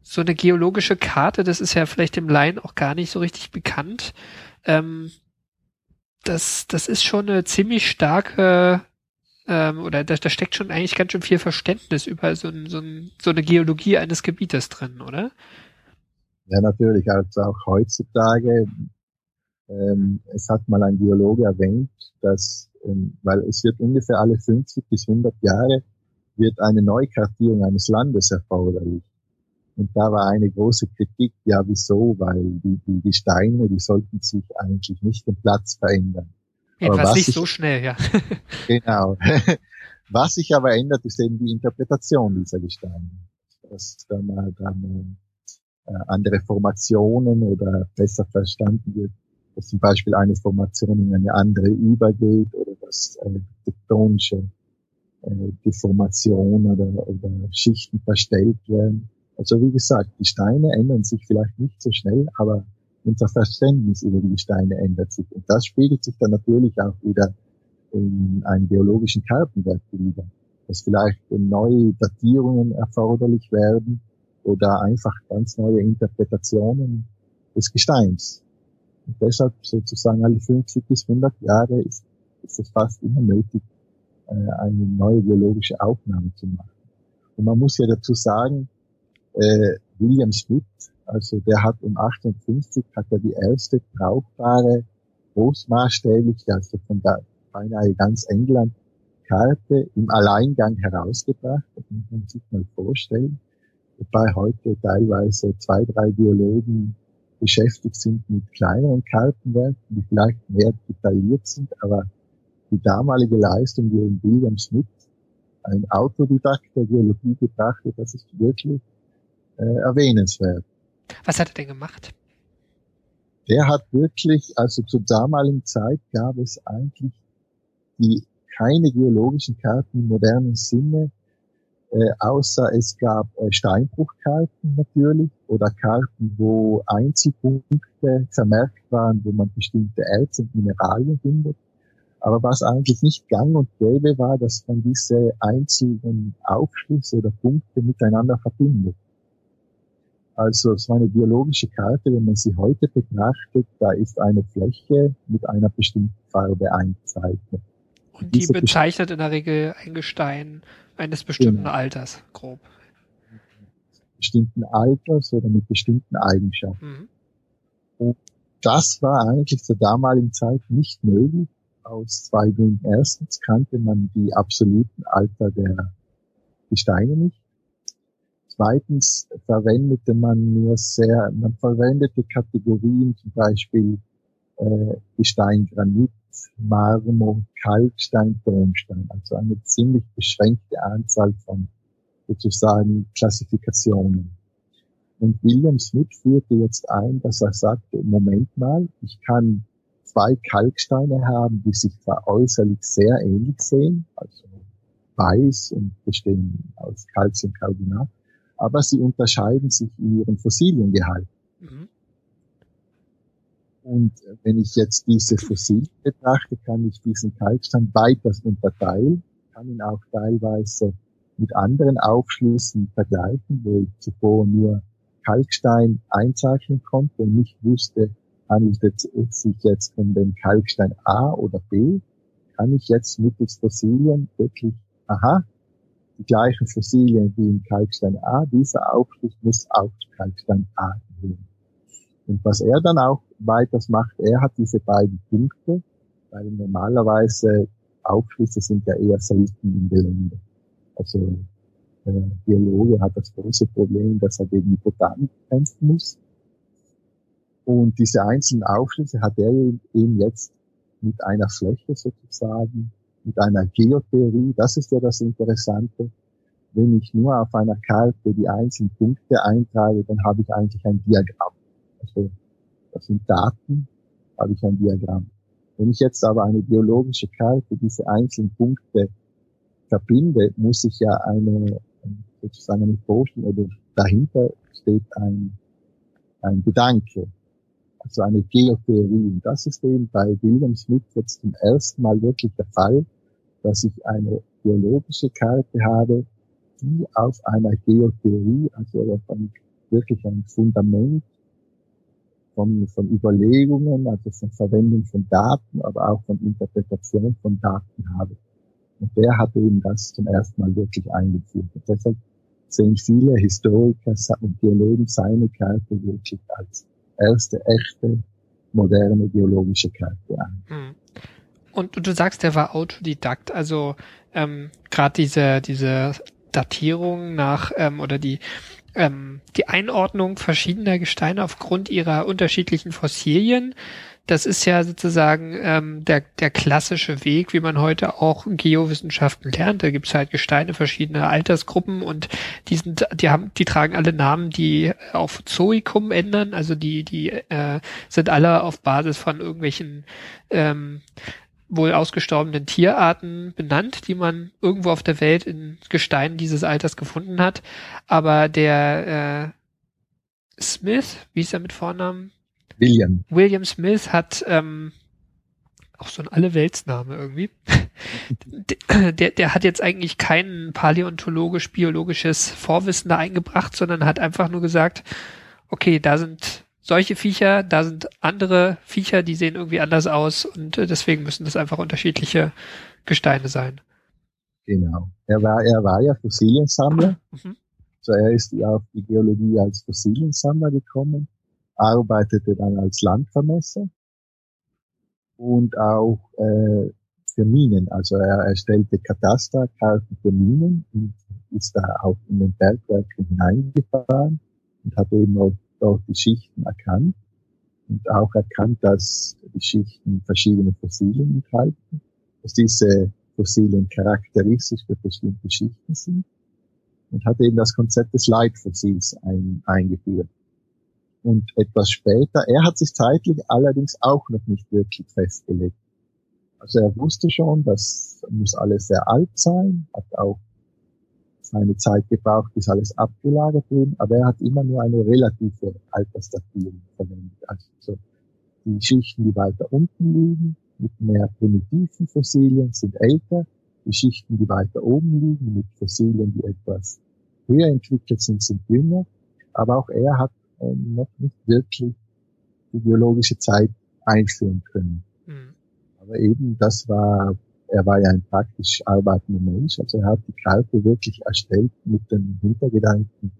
so eine geologische Karte, das ist ja vielleicht dem Laien auch gar nicht so richtig bekannt. Ähm, das, das ist schon eine ziemlich starke ähm, oder da, da steckt schon eigentlich ganz schön viel Verständnis über so, ein, so, ein, so eine Geologie eines Gebietes drin, oder? Ja, natürlich. Also auch heutzutage, ähm, es hat mal ein Geologe erwähnt, dass, ähm, weil es wird ungefähr alle 50 bis 100 Jahre wird eine Neukartierung eines Landes erforderlich. Und da war eine große Kritik, ja wieso, weil die, die, die Steine, die sollten sich eigentlich nicht den Platz verändern. Etwas was nicht ich, so schnell, ja. genau. Was sich aber ändert, ist eben die Interpretation dieser Gesteine. Dass dann, mal dann äh, andere Formationen oder besser verstanden wird, dass zum Beispiel eine Formation in eine andere übergeht oder dass äh, tektonische äh, Deformationen oder, oder Schichten verstellt werden. Also wie gesagt, die Steine ändern sich vielleicht nicht so schnell, aber unser Verständnis über die Steine ändert sich. Und das spiegelt sich dann natürlich auch wieder in einem geologischen Kartenwerk wieder, dass vielleicht neue Datierungen erforderlich werden oder einfach ganz neue Interpretationen des Gesteins. Und deshalb sozusagen alle 50 bis 100 Jahre ist, ist es fast immer nötig, äh, eine neue geologische Aufnahme zu machen. Und man muss ja dazu sagen, äh, William Smith also der hat um 1850 hat er die erste brauchbare, großmaßstäbliche, also von der beinahe ganz England Karte im Alleingang herausgebracht. Das muss man sich mal vorstellen. Wobei heute teilweise zwei, drei Geologen beschäftigt sind mit kleineren Kartenwerken, die vielleicht mehr detailliert sind, aber die damalige Leistung, die William Smith, ein Autodidakt der Geologie betrachtet, das ist wirklich äh, erwähnenswert. Was hat er denn gemacht? Der hat wirklich, also zur damaligen Zeit gab es eigentlich die keine geologischen Karten im modernen Sinne, äh, außer es gab äh, Steinbruchkarten natürlich oder Karten, wo Einzelpunkte vermerkt waren, wo man bestimmte Erz und Mineralien findet. Aber was eigentlich nicht gang und gäbe war, dass man diese einzelnen Aufschlüsse oder Punkte miteinander verbindet. Also es war eine biologische Karte, wenn man sie heute betrachtet, da ist eine Fläche mit einer bestimmten Farbe eingezeichnet. Und die bezeichnet in der Regel ein Gestein eines bestimmten genau. Alters, grob. Bestimmten Alters oder mit bestimmten Eigenschaften. Mhm. Und das war eigentlich zur damaligen Zeit nicht möglich, aus zwei Gründen. Erstens kannte man die absoluten Alter der Gesteine nicht. Zweitens verwendete man nur sehr, man verwendete Kategorien, zum Beispiel äh, Gestein, Granit, Marmor, Kalkstein, Tonstein, also eine ziemlich beschränkte Anzahl von sozusagen Klassifikationen. Und William Smith führte jetzt ein, dass er sagte, Moment mal, ich kann zwei Kalksteine haben, die sich zwar äußerlich sehr ähnlich sehen, also weiß und bestehen aus Calciumcarbonat, aber sie unterscheiden sich in ihrem Fossiliengehalt. Mhm. Und wenn ich jetzt diese Fossilien betrachte, kann ich diesen Kalkstein weiters unterteilen, kann ihn auch teilweise mit anderen Aufschlüssen vergleichen, wo ich zuvor nur Kalkstein einzeichnen konnte und nicht wusste, handelt es sich jetzt um den Kalkstein A oder B, kann ich jetzt mittels Fossilien wirklich, aha, die gleichen Fossilien wie im Kalkstein A. Dieser Aufschluss muss auch zu Kalkstein A gehören. Und was er dann auch weiters macht, er hat diese beiden Punkte, weil normalerweise Aufschlüsse sind ja eher selten im Gelände. Also der Geologe hat das große Problem, dass er gegen die Botanik kämpfen muss. Und diese einzelnen Aufschlüsse hat er eben jetzt mit einer Fläche sozusagen mit einer Geotheorie. Das ist ja das Interessante. Wenn ich nur auf einer Karte die einzelnen Punkte eintrage, dann habe ich eigentlich ein Diagramm. Also das sind Daten, habe ich ein Diagramm. Wenn ich jetzt aber eine biologische Karte, diese einzelnen Punkte verbinde, muss ich ja eine, sozusagen eine Vorstellung oder dahinter steht ein, ein Gedanke also eine Geotheorie. Und das ist eben bei William Smith jetzt zum ersten Mal wirklich der Fall, dass ich eine geologische Karte habe, die auf einer Geotheorie, also auf einem wirklich ein Fundament von, von Überlegungen, also von Verwendung von Daten, aber auch von Interpretation von Daten habe. Und der hat eben das zum ersten Mal wirklich eingeführt. Und deshalb sehen viele Historiker und Geologen seine Karte wirklich als erste echte moderne geologische Karte an. Hm. Und du sagst, der war Autodidakt, also ähm, gerade diese diese Datierung nach ähm, oder die ähm, die Einordnung verschiedener Gesteine aufgrund ihrer unterschiedlichen Fossilien. Das ist ja sozusagen ähm, der, der klassische Weg, wie man heute auch Geowissenschaften lernt. Da gibt's halt Gesteine verschiedener Altersgruppen und die sind, die haben, die tragen alle Namen, die auf Zoikum ändern. Also die, die äh, sind alle auf Basis von irgendwelchen ähm, wohl ausgestorbenen Tierarten benannt, die man irgendwo auf der Welt in Gesteinen dieses Alters gefunden hat. Aber der äh, Smith, wie ist er mit Vornamen? William. William Smith hat ähm, auch so ein Alleweltsname irgendwie. der, der hat jetzt eigentlich kein paläontologisch-biologisches Vorwissen da eingebracht, sondern hat einfach nur gesagt, okay, da sind solche Viecher, da sind andere Viecher, die sehen irgendwie anders aus und äh, deswegen müssen das einfach unterschiedliche Gesteine sein. Genau. Er war, er war ja Fossiliensammler. Mhm. So er ist ja auf die Geologie als Fossiliensammler gekommen, arbeitete dann als Landvermesser und auch äh, für Minen. Also er erstellte Katasterkarten für Minen und ist da auch in den Bergwerken hineingefahren und hat eben auch dort die Schichten erkannt und auch erkannt, dass die Schichten verschiedene Fossilien enthalten, dass diese Fossilien charakteristisch für bestimmte Schichten sind und hat eben das Konzept des Leitfossils ein, eingeführt. Und etwas später, er hat sich zeitlich allerdings auch noch nicht wirklich festgelegt. Also er wusste schon, das muss alles sehr alt sein, hat auch seine Zeit gebraucht, bis alles abgelagert wurde, aber er hat immer nur eine relative Altersdatierung verwendet. Also die Schichten, die weiter unten liegen, mit mehr primitiven Fossilien, sind älter. Die Schichten, die weiter oben liegen, mit Fossilien, die etwas höher entwickelt sind, sind jünger. Aber auch er hat äh, noch nicht wirklich die biologische Zeit einführen können. Mhm. Aber eben, das war er war ja ein praktisch arbeitender Mensch, also er hat die Karte wirklich erstellt mit dem Hintergedanken,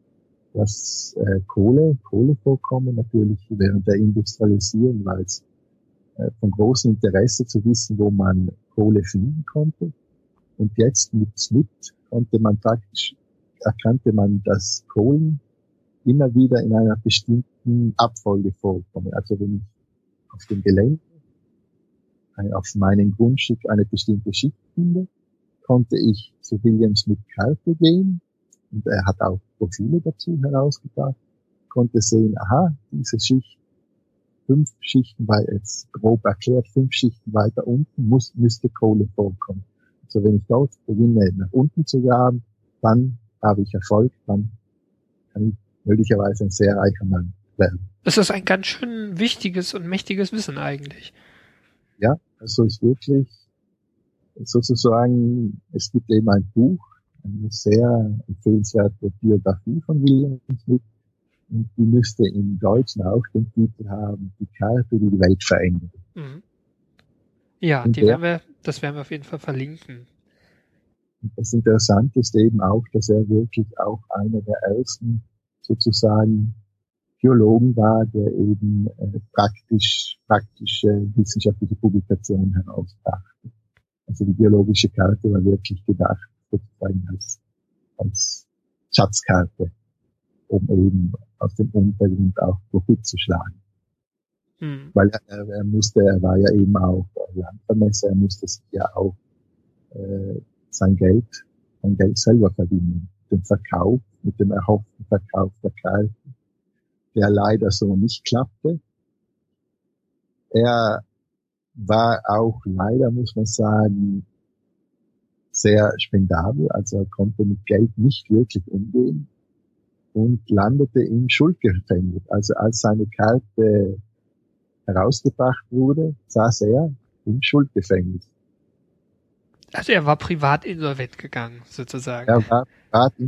dass äh, Kohle, Kohlevorkommen natürlich während der Industrialisierung war es äh, von großem Interesse zu wissen, wo man Kohle finden konnte. Und jetzt mit Smith konnte man praktisch, erkannte man, dass Kohlen immer wieder in einer bestimmten Abfolge vorkommen. Also wenn ich auf dem Gelände auf meinem Grundstück eine bestimmte Schicht finde, konnte ich zu Williams mit Karte gehen und er hat auch Profile dazu herausgebracht, konnte sehen, aha, diese Schicht, fünf Schichten weil jetzt grob erklärt, fünf Schichten weiter unten muss, müsste Kohle vorkommen. Also wenn ich dort beginne, nach unten zu graben, dann habe ich Erfolg, dann kann ich möglicherweise ein sehr reicher Mann werden. Das ist ein ganz schön wichtiges und mächtiges Wissen eigentlich. Ja, also es ist wirklich sozusagen, es gibt eben ein Buch, eine sehr empfehlenswerte Biografie von William Smith und die müsste im Deutschen auch den Titel haben, die Karte, die die Welt verändert. Mhm. Ja, und die der, werden wir, das werden wir auf jeden Fall verlinken. Das Interessante ist eben auch, dass er wirklich auch einer der ersten sozusagen Biologen war, der eben äh, praktisch, praktische wissenschaftliche Publikationen herausbrachte. Also die biologische Karte war wirklich gedacht sozusagen als, als Schatzkarte, um eben aus dem Untergrund auch Profit zu schlagen. Hm. Weil er, er musste, er war ja eben auch Landvermesser, er musste sich ja auch äh, sein Geld, sein Geld selber verdienen. Den Verkauf, mit dem erhofften Verkauf der Karte der leider so nicht klappte. Er war auch leider, muss man sagen, sehr spendabel, also er konnte mit Geld nicht wirklich umgehen und landete im Schuldgefängnis. Also als seine Karte herausgebracht wurde, saß er im Schuldgefängnis. Also er war privat insolvent gegangen, sozusagen. Er war privat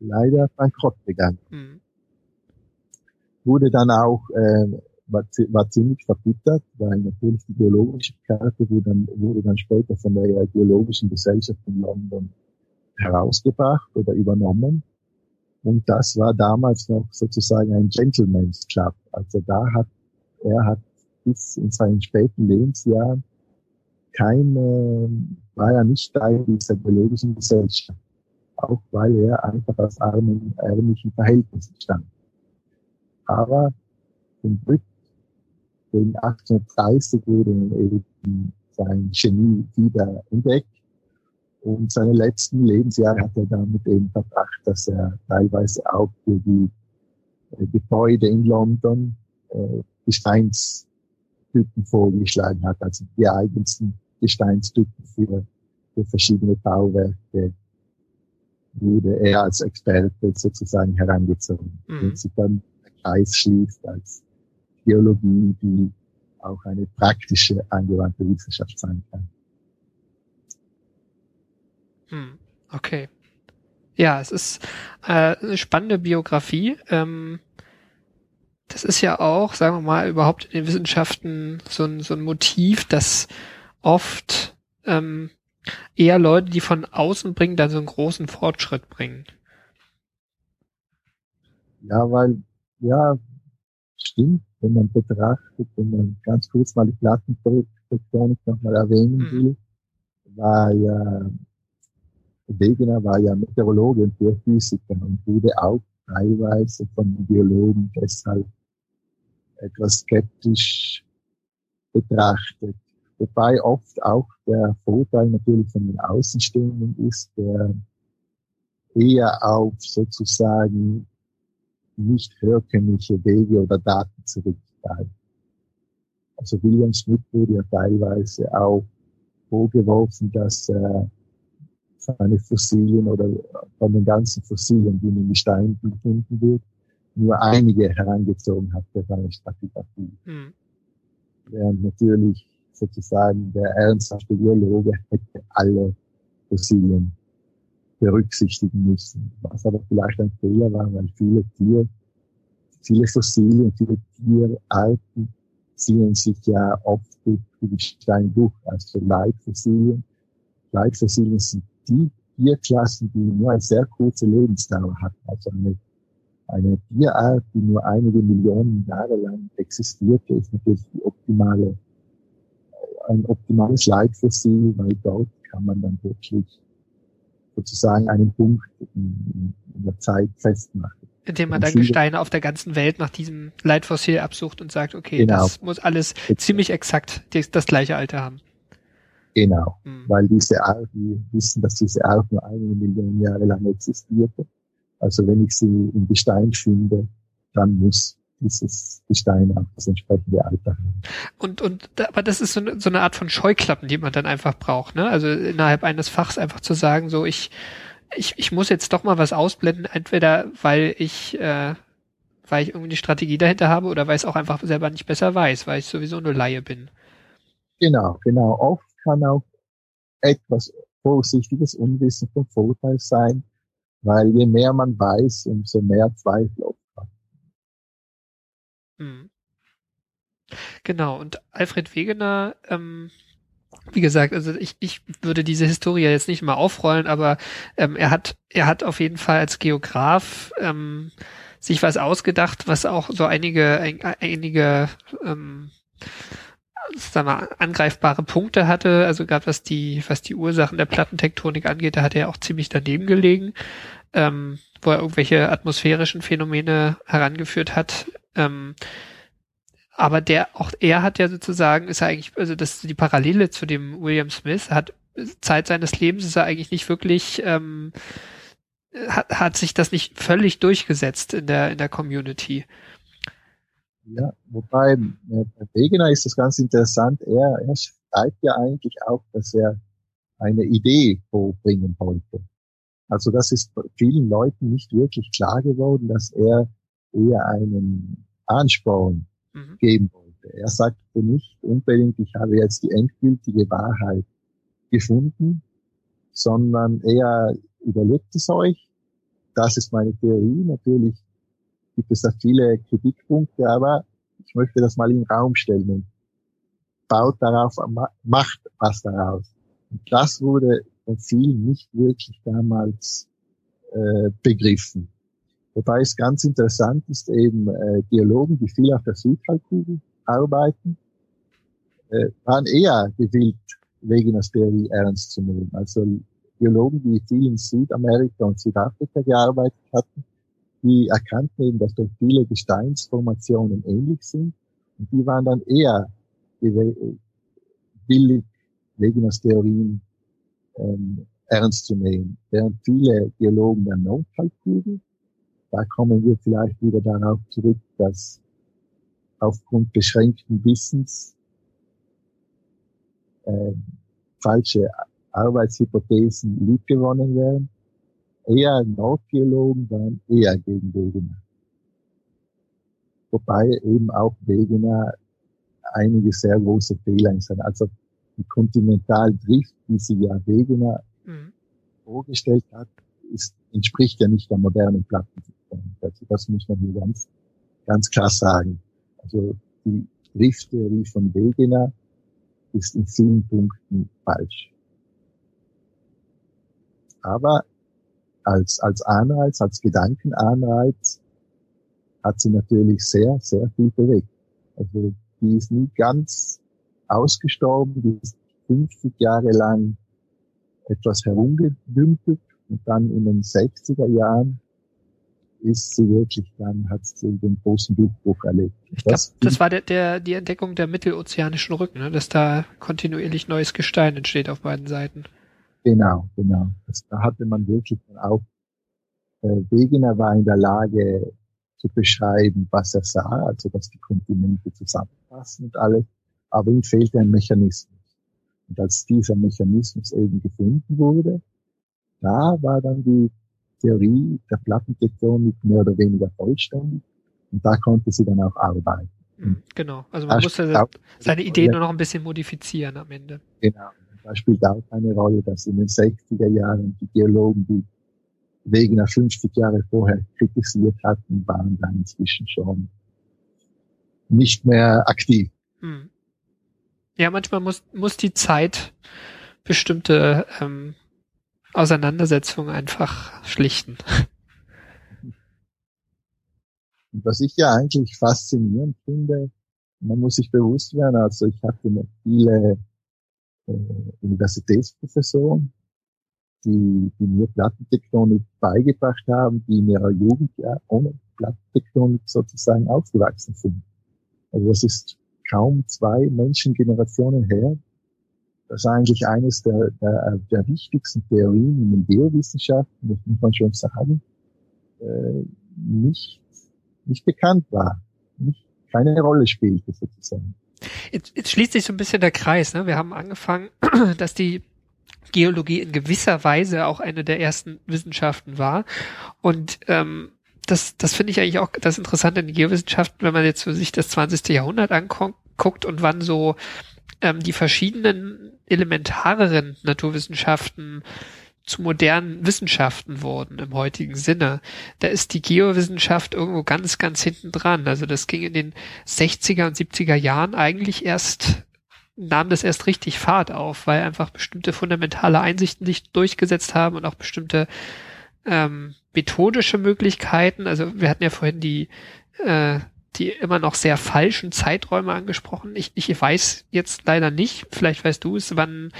leider bankrott gegangen. Mhm. Wurde dann auch, äh, war, war ziemlich verbittert, weil natürlich die geologische Karte wurde dann, wurde dann später von der Geologischen Gesellschaft in London herausgebracht oder übernommen. Und das war damals noch sozusagen ein Gentleman's Club. Also da hat, er hat bis in seinen späten Lebensjahren keine, war er nicht Teil dieser biologischen Gesellschaft. Auch weil er einfach aus armen, ärmlichen Verhältnissen stammt. Aber zum Glück, in 1830 wurde eben sein Genie wieder entdeckt. Und seine letzten Lebensjahre hat er damit eben verbracht, dass er teilweise auch für die äh, Gebäude in London äh, Gesteinstypen vorgeschlagen hat, also die eigensten Gesteinstypen für, für verschiedene Bauwerke wurde er als Experte sozusagen herangezogen. Mhm. Und sich dann der Kreis schließt als Geologie, die auch eine praktische angewandte Wissenschaft sein kann. Hm, okay. Ja, es ist äh, eine spannende Biografie. Ähm, das ist ja auch, sagen wir mal, überhaupt in den Wissenschaften so ein, so ein Motiv, das oft ähm, eher Leute, die von außen bringen, dann so einen großen Fortschritt bringen. Ja, weil, ja, stimmt, wenn man betrachtet, wenn man ganz kurz mal die Plattentektonik nochmal erwähnen mhm. will, war ja Wegener war ja Meteorologe und Geophysiker und wurde auch teilweise von Biologen deshalb etwas skeptisch betrachtet. Wobei oft auch der Vorteil natürlich von den Außenstehenden ist, der eher auf sozusagen nicht herkömmliche Wege oder Daten zurückgreift. Also William Smith wurde ja teilweise auch vorgeworfen, dass er seine Fossilien oder von den ganzen Fossilien, die in den Gesteinen gefunden wird, nur einige herangezogen hat für seine Stratigraphie. Mhm. Während natürlich sozusagen der ernsthafte Geologe hätte alle Fossilien berücksichtigen müssen. Was aber vielleicht ein Fehler war, weil viele Tier, viele Fossilien, viele Tierarten ziehen sich ja oft durch die durch, also Leitfossilien. Leitfossilien sind die Tierklassen, die nur eine sehr kurze Lebensdauer hatten, also eine, eine Tierart, die nur einige Millionen Jahre lang existierte, ist natürlich die optimale, ein optimales Leitfossil, weil dort kann man dann wirklich sozusagen einen Punkt in, in der Zeit festmachen. Indem man dann Gesteine auf der ganzen Welt nach diesem Leitfossil absucht und sagt, okay, genau. das muss alles ziemlich exakt das gleiche Alter haben. Genau, mhm. weil diese Art, wir wissen, dass diese Art nur einige Millionen Jahre lang existierte. Also wenn ich sie im Gestein finde, dann muss dieses Gestein das entsprechende Alter. Und, und, aber das ist so eine, so eine Art von Scheuklappen, die man dann einfach braucht, ne? Also innerhalb eines Fachs einfach zu sagen, so ich, ich, ich muss jetzt doch mal was ausblenden, entweder weil ich, äh, weil ich irgendwie eine Strategie dahinter habe oder weil ich es auch einfach selber nicht besser weiß, weil ich sowieso eine Laie bin. Genau, genau. Oft kann auch etwas vorsichtiges Unwissen von Vorteil sein, weil je mehr man weiß, umso mehr Zweifel aufkommen. Hm. Genau, und Alfred Wegener, ähm, wie gesagt, also ich, ich würde diese Historie jetzt nicht mal aufrollen, aber ähm, er hat er hat auf jeden Fall als Geograf ähm, sich was ausgedacht, was auch so einige ein, einige ähm, sagen wir, angreifbare Punkte hatte, also gerade was die, was die Ursachen der Plattentektonik angeht, da hat er auch ziemlich daneben gelegen, ähm, wo er irgendwelche atmosphärischen Phänomene herangeführt hat. Ähm, aber der, auch er hat ja sozusagen, ist er eigentlich, also das die Parallele zu dem William Smith, hat Zeit seines Lebens ist er eigentlich nicht wirklich, ähm, hat, hat sich das nicht völlig durchgesetzt in der, in der Community. Ja, wobei äh, bei Wegener ist das ganz interessant. Er, er schreibt ja eigentlich auch, dass er eine Idee vorbringen wollte. Also das ist vielen Leuten nicht wirklich klar geworden, dass er eher einen Ansporn mhm. geben wollte. Er sagte nicht unbedingt, ich habe jetzt die endgültige Wahrheit gefunden, sondern er überlegt es euch, das ist meine Theorie. Natürlich gibt es da viele Kritikpunkte, aber ich möchte das mal in den Raum stellen und baut darauf, macht was daraus. Und das wurde von vielen nicht wirklich damals äh, begriffen. Wobei es ganz interessant ist, eben äh, Geologen, die viel auf der Südhalbkugel arbeiten, äh, waren eher gewillt, Wegeners Theorie ernst zu nehmen. Also Geologen, die viel in Südamerika und Südafrika gearbeitet hatten, die erkannten eben, dass dort viele Gesteinsformationen ähnlich sind. Und die waren dann eher willig, Wegeners Theorien ähm, ernst zu nehmen. Während viele Geologen der Nordhalbkugel, da kommen wir vielleicht wieder darauf zurück, dass aufgrund beschränkten Wissens äh, falsche Arbeitshypothesen liebgewonnen werden. Eher Nordgeologen waren eher gegen Wegener. Wobei eben auch Wegener einige sehr große Fehler in seiner, also die Kontinentaldrift, die sie ja Wegener mhm. vorgestellt hat, ist, entspricht ja nicht der modernen Plattensystem. Also das muss man hier ganz, ganz klar sagen. Also die Drifttheorie von Wegener ist in vielen Punkten falsch. Aber als, als Anreiz, als Gedankenanreiz hat sie natürlich sehr, sehr viel bewegt. Also die ist nie ganz ausgestorben, die ist 50 Jahre lang etwas herumgedümpelt und dann in den 60er Jahren ist sie wirklich dann, hat sie den großen Durchbruch erlebt. Das, glaub, das war der, der, die Entdeckung der mittelozeanischen Rücken, ne? dass da kontinuierlich neues Gestein entsteht auf beiden Seiten. Genau, genau. Das, da hatte man wirklich dann auch, äh, Wegener war in der Lage zu beschreiben, was er sah, also dass die Kontinente zusammenpassen und alles, aber ihm fehlte ein Mechanismus. Und als dieser Mechanismus eben gefunden wurde, da war dann die Theorie der Plattentektonik mehr oder weniger vollständig. Und da konnte sie dann auch arbeiten. Mhm, genau, also man musste seine Idee nur noch ein bisschen modifizieren am Ende. Genau, da spielt auch eine Rolle, dass in den 60er Jahren die Geologen, die Wegener 50 Jahre vorher kritisiert hatten, waren dann inzwischen schon nicht mehr aktiv. Hm. Ja, manchmal muss, muss die Zeit bestimmte ähm, Auseinandersetzung einfach schlichten. Was ich ja eigentlich faszinierend finde, man muss sich bewusst werden, also ich hatte noch viele äh, Universitätsprofessoren, die, die mir Plattentektonik beigebracht haben, die in ihrer Jugend ja ohne Plattentektonik sozusagen aufgewachsen sind. Also das ist kaum zwei Menschengenerationen her, das ist eigentlich eines der, der, der wichtigsten Theorien in den Geowissenschaften, das muss man schon sagen, äh, nicht, nicht bekannt war, nicht, keine Rolle spielte sozusagen. Jetzt, jetzt schließt sich so ein bisschen der Kreis. Ne? Wir haben angefangen, dass die Geologie in gewisser Weise auch eine der ersten Wissenschaften war. Und ähm, das, das finde ich eigentlich auch das Interessante in Geowissenschaften, wenn man jetzt für sich das 20. Jahrhundert anguckt und wann so ähm, die verschiedenen elementareren Naturwissenschaften zu modernen Wissenschaften wurden im heutigen Sinne. Da ist die Geowissenschaft irgendwo ganz, ganz hinten dran. Also das ging in den 60er und 70er Jahren eigentlich erst, nahm das erst richtig Fahrt auf, weil einfach bestimmte fundamentale Einsichten sich durchgesetzt haben und auch bestimmte ähm, methodische Möglichkeiten. Also wir hatten ja vorhin die äh, die immer noch sehr falschen Zeiträume angesprochen. Ich, ich weiß jetzt leider nicht, vielleicht weißt du es, wann,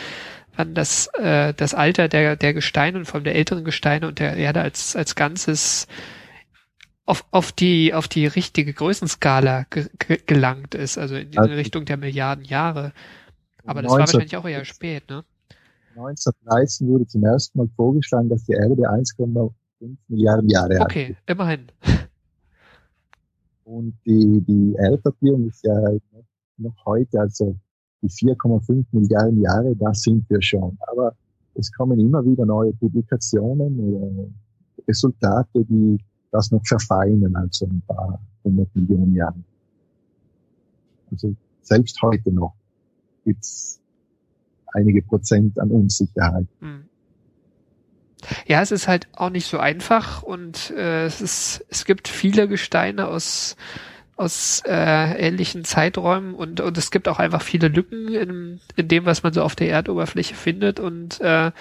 wann das, äh, das Alter der, der Gesteine und vor allem der älteren Gesteine und der Erde als, als Ganzes auf, auf die, auf die richtige Größenskala ge ge gelangt ist, also in, in also, Richtung der Milliarden Jahre. Aber das 19, war wahrscheinlich auch eher spät, ne? 1913 wurde zum ersten Mal vorgeschlagen, dass die Erde 1,5 Milliarden Jahre hat. Okay, immerhin. Und die, die Erddatierung ist ja noch heute, also die 4,5 Milliarden Jahre, da sind wir schon. Aber es kommen immer wieder neue Publikationen oder Resultate, die das noch verfeinern, also ein paar hundert Millionen Jahre. Also selbst heute noch gibt's einige Prozent an Unsicherheit. Hm. Ja, es ist halt auch nicht so einfach und äh, es ist, es gibt viele Gesteine aus aus äh, ähnlichen Zeiträumen und und es gibt auch einfach viele Lücken in, in dem, was man so auf der Erdoberfläche findet und äh,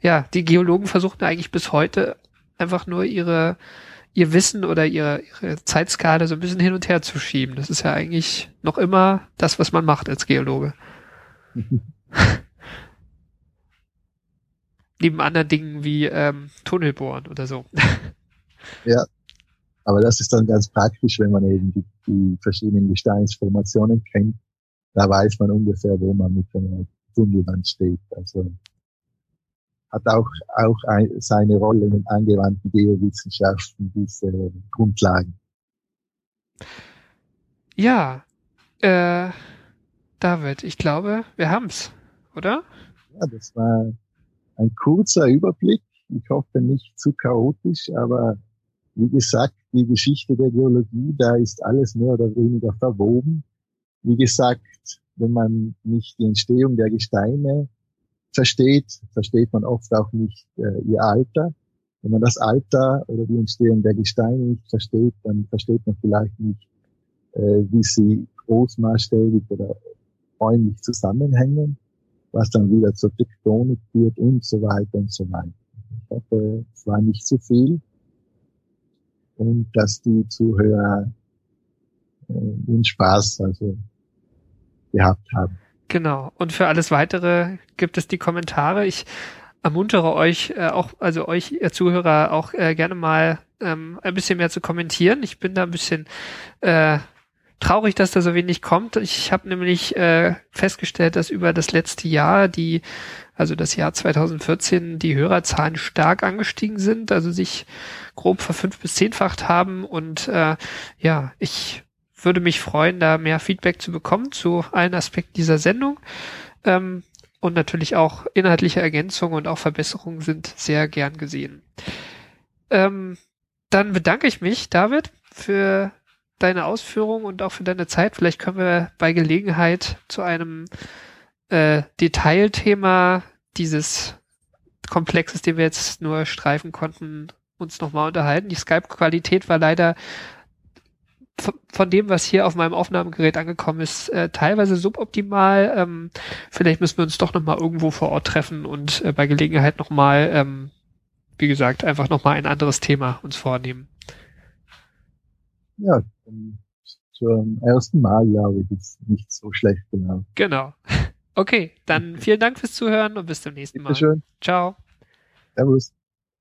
ja, die Geologen versuchen eigentlich bis heute einfach nur ihre ihr Wissen oder ihre, ihre Zeitskala so ein bisschen hin und her zu schieben. Das ist ja eigentlich noch immer das, was man macht als Geologe. Neben anderen Dingen wie ähm, Tunnelbohren oder so. Ja, aber das ist dann ganz praktisch, wenn man eben die, die verschiedenen Gesteinsformationen kennt. Da weiß man ungefähr, wo man mit einer Tunnelwand steht. Also hat auch, auch ein, seine Rolle in angewandten Geowissenschaften, diese Grundlagen. Ja, äh, David, ich glaube, wir haben's, oder? Ja, das war ein kurzer Überblick. Ich hoffe nicht zu chaotisch, aber wie gesagt, die Geschichte der Geologie, da ist alles mehr oder weniger verwoben. Wie gesagt, wenn man nicht die Entstehung der Gesteine versteht, versteht man oft auch nicht äh, ihr Alter. Wenn man das Alter oder die Entstehung der Gesteine nicht versteht, dann versteht man vielleicht nicht, äh, wie sie großmaßstäbig oder räumlich zusammenhängen, was dann wieder zur Tektonik führt und so weiter und so weiter. Ich hoffe, es war nicht zu viel und dass die Zuhörer äh, den Spaß also gehabt haben. Genau. Und für alles weitere gibt es die Kommentare. Ich ermuntere euch äh, auch, also euch ihr Zuhörer auch äh, gerne mal ähm, ein bisschen mehr zu kommentieren. Ich bin da ein bisschen äh, traurig, dass da so wenig kommt. Ich habe nämlich äh, festgestellt, dass über das letzte Jahr die, also das Jahr 2014, die Hörerzahlen stark angestiegen sind, also sich grob verfünf bis zehnfacht haben. Und äh, ja, ich würde mich freuen, da mehr Feedback zu bekommen zu allen Aspekten dieser Sendung. Ähm, und natürlich auch inhaltliche Ergänzungen und auch Verbesserungen sind sehr gern gesehen. Ähm, dann bedanke ich mich, David, für deine Ausführungen und auch für deine Zeit. Vielleicht können wir bei Gelegenheit zu einem äh, Detailthema dieses Komplexes, den wir jetzt nur streifen konnten, uns nochmal unterhalten. Die Skype-Qualität war leider von dem, was hier auf meinem Aufnahmegerät angekommen ist, äh, teilweise suboptimal. Ähm, vielleicht müssen wir uns doch nochmal irgendwo vor Ort treffen und äh, bei Gelegenheit nochmal, ähm, wie gesagt, einfach nochmal ein anderes Thema uns vornehmen. Ja, zum ersten Mal, glaube ich, ist nicht so schlecht, genau. Genau. Okay, dann vielen Dank fürs Zuhören und bis zum nächsten Mal. Bitteschön. Ciao. Servus.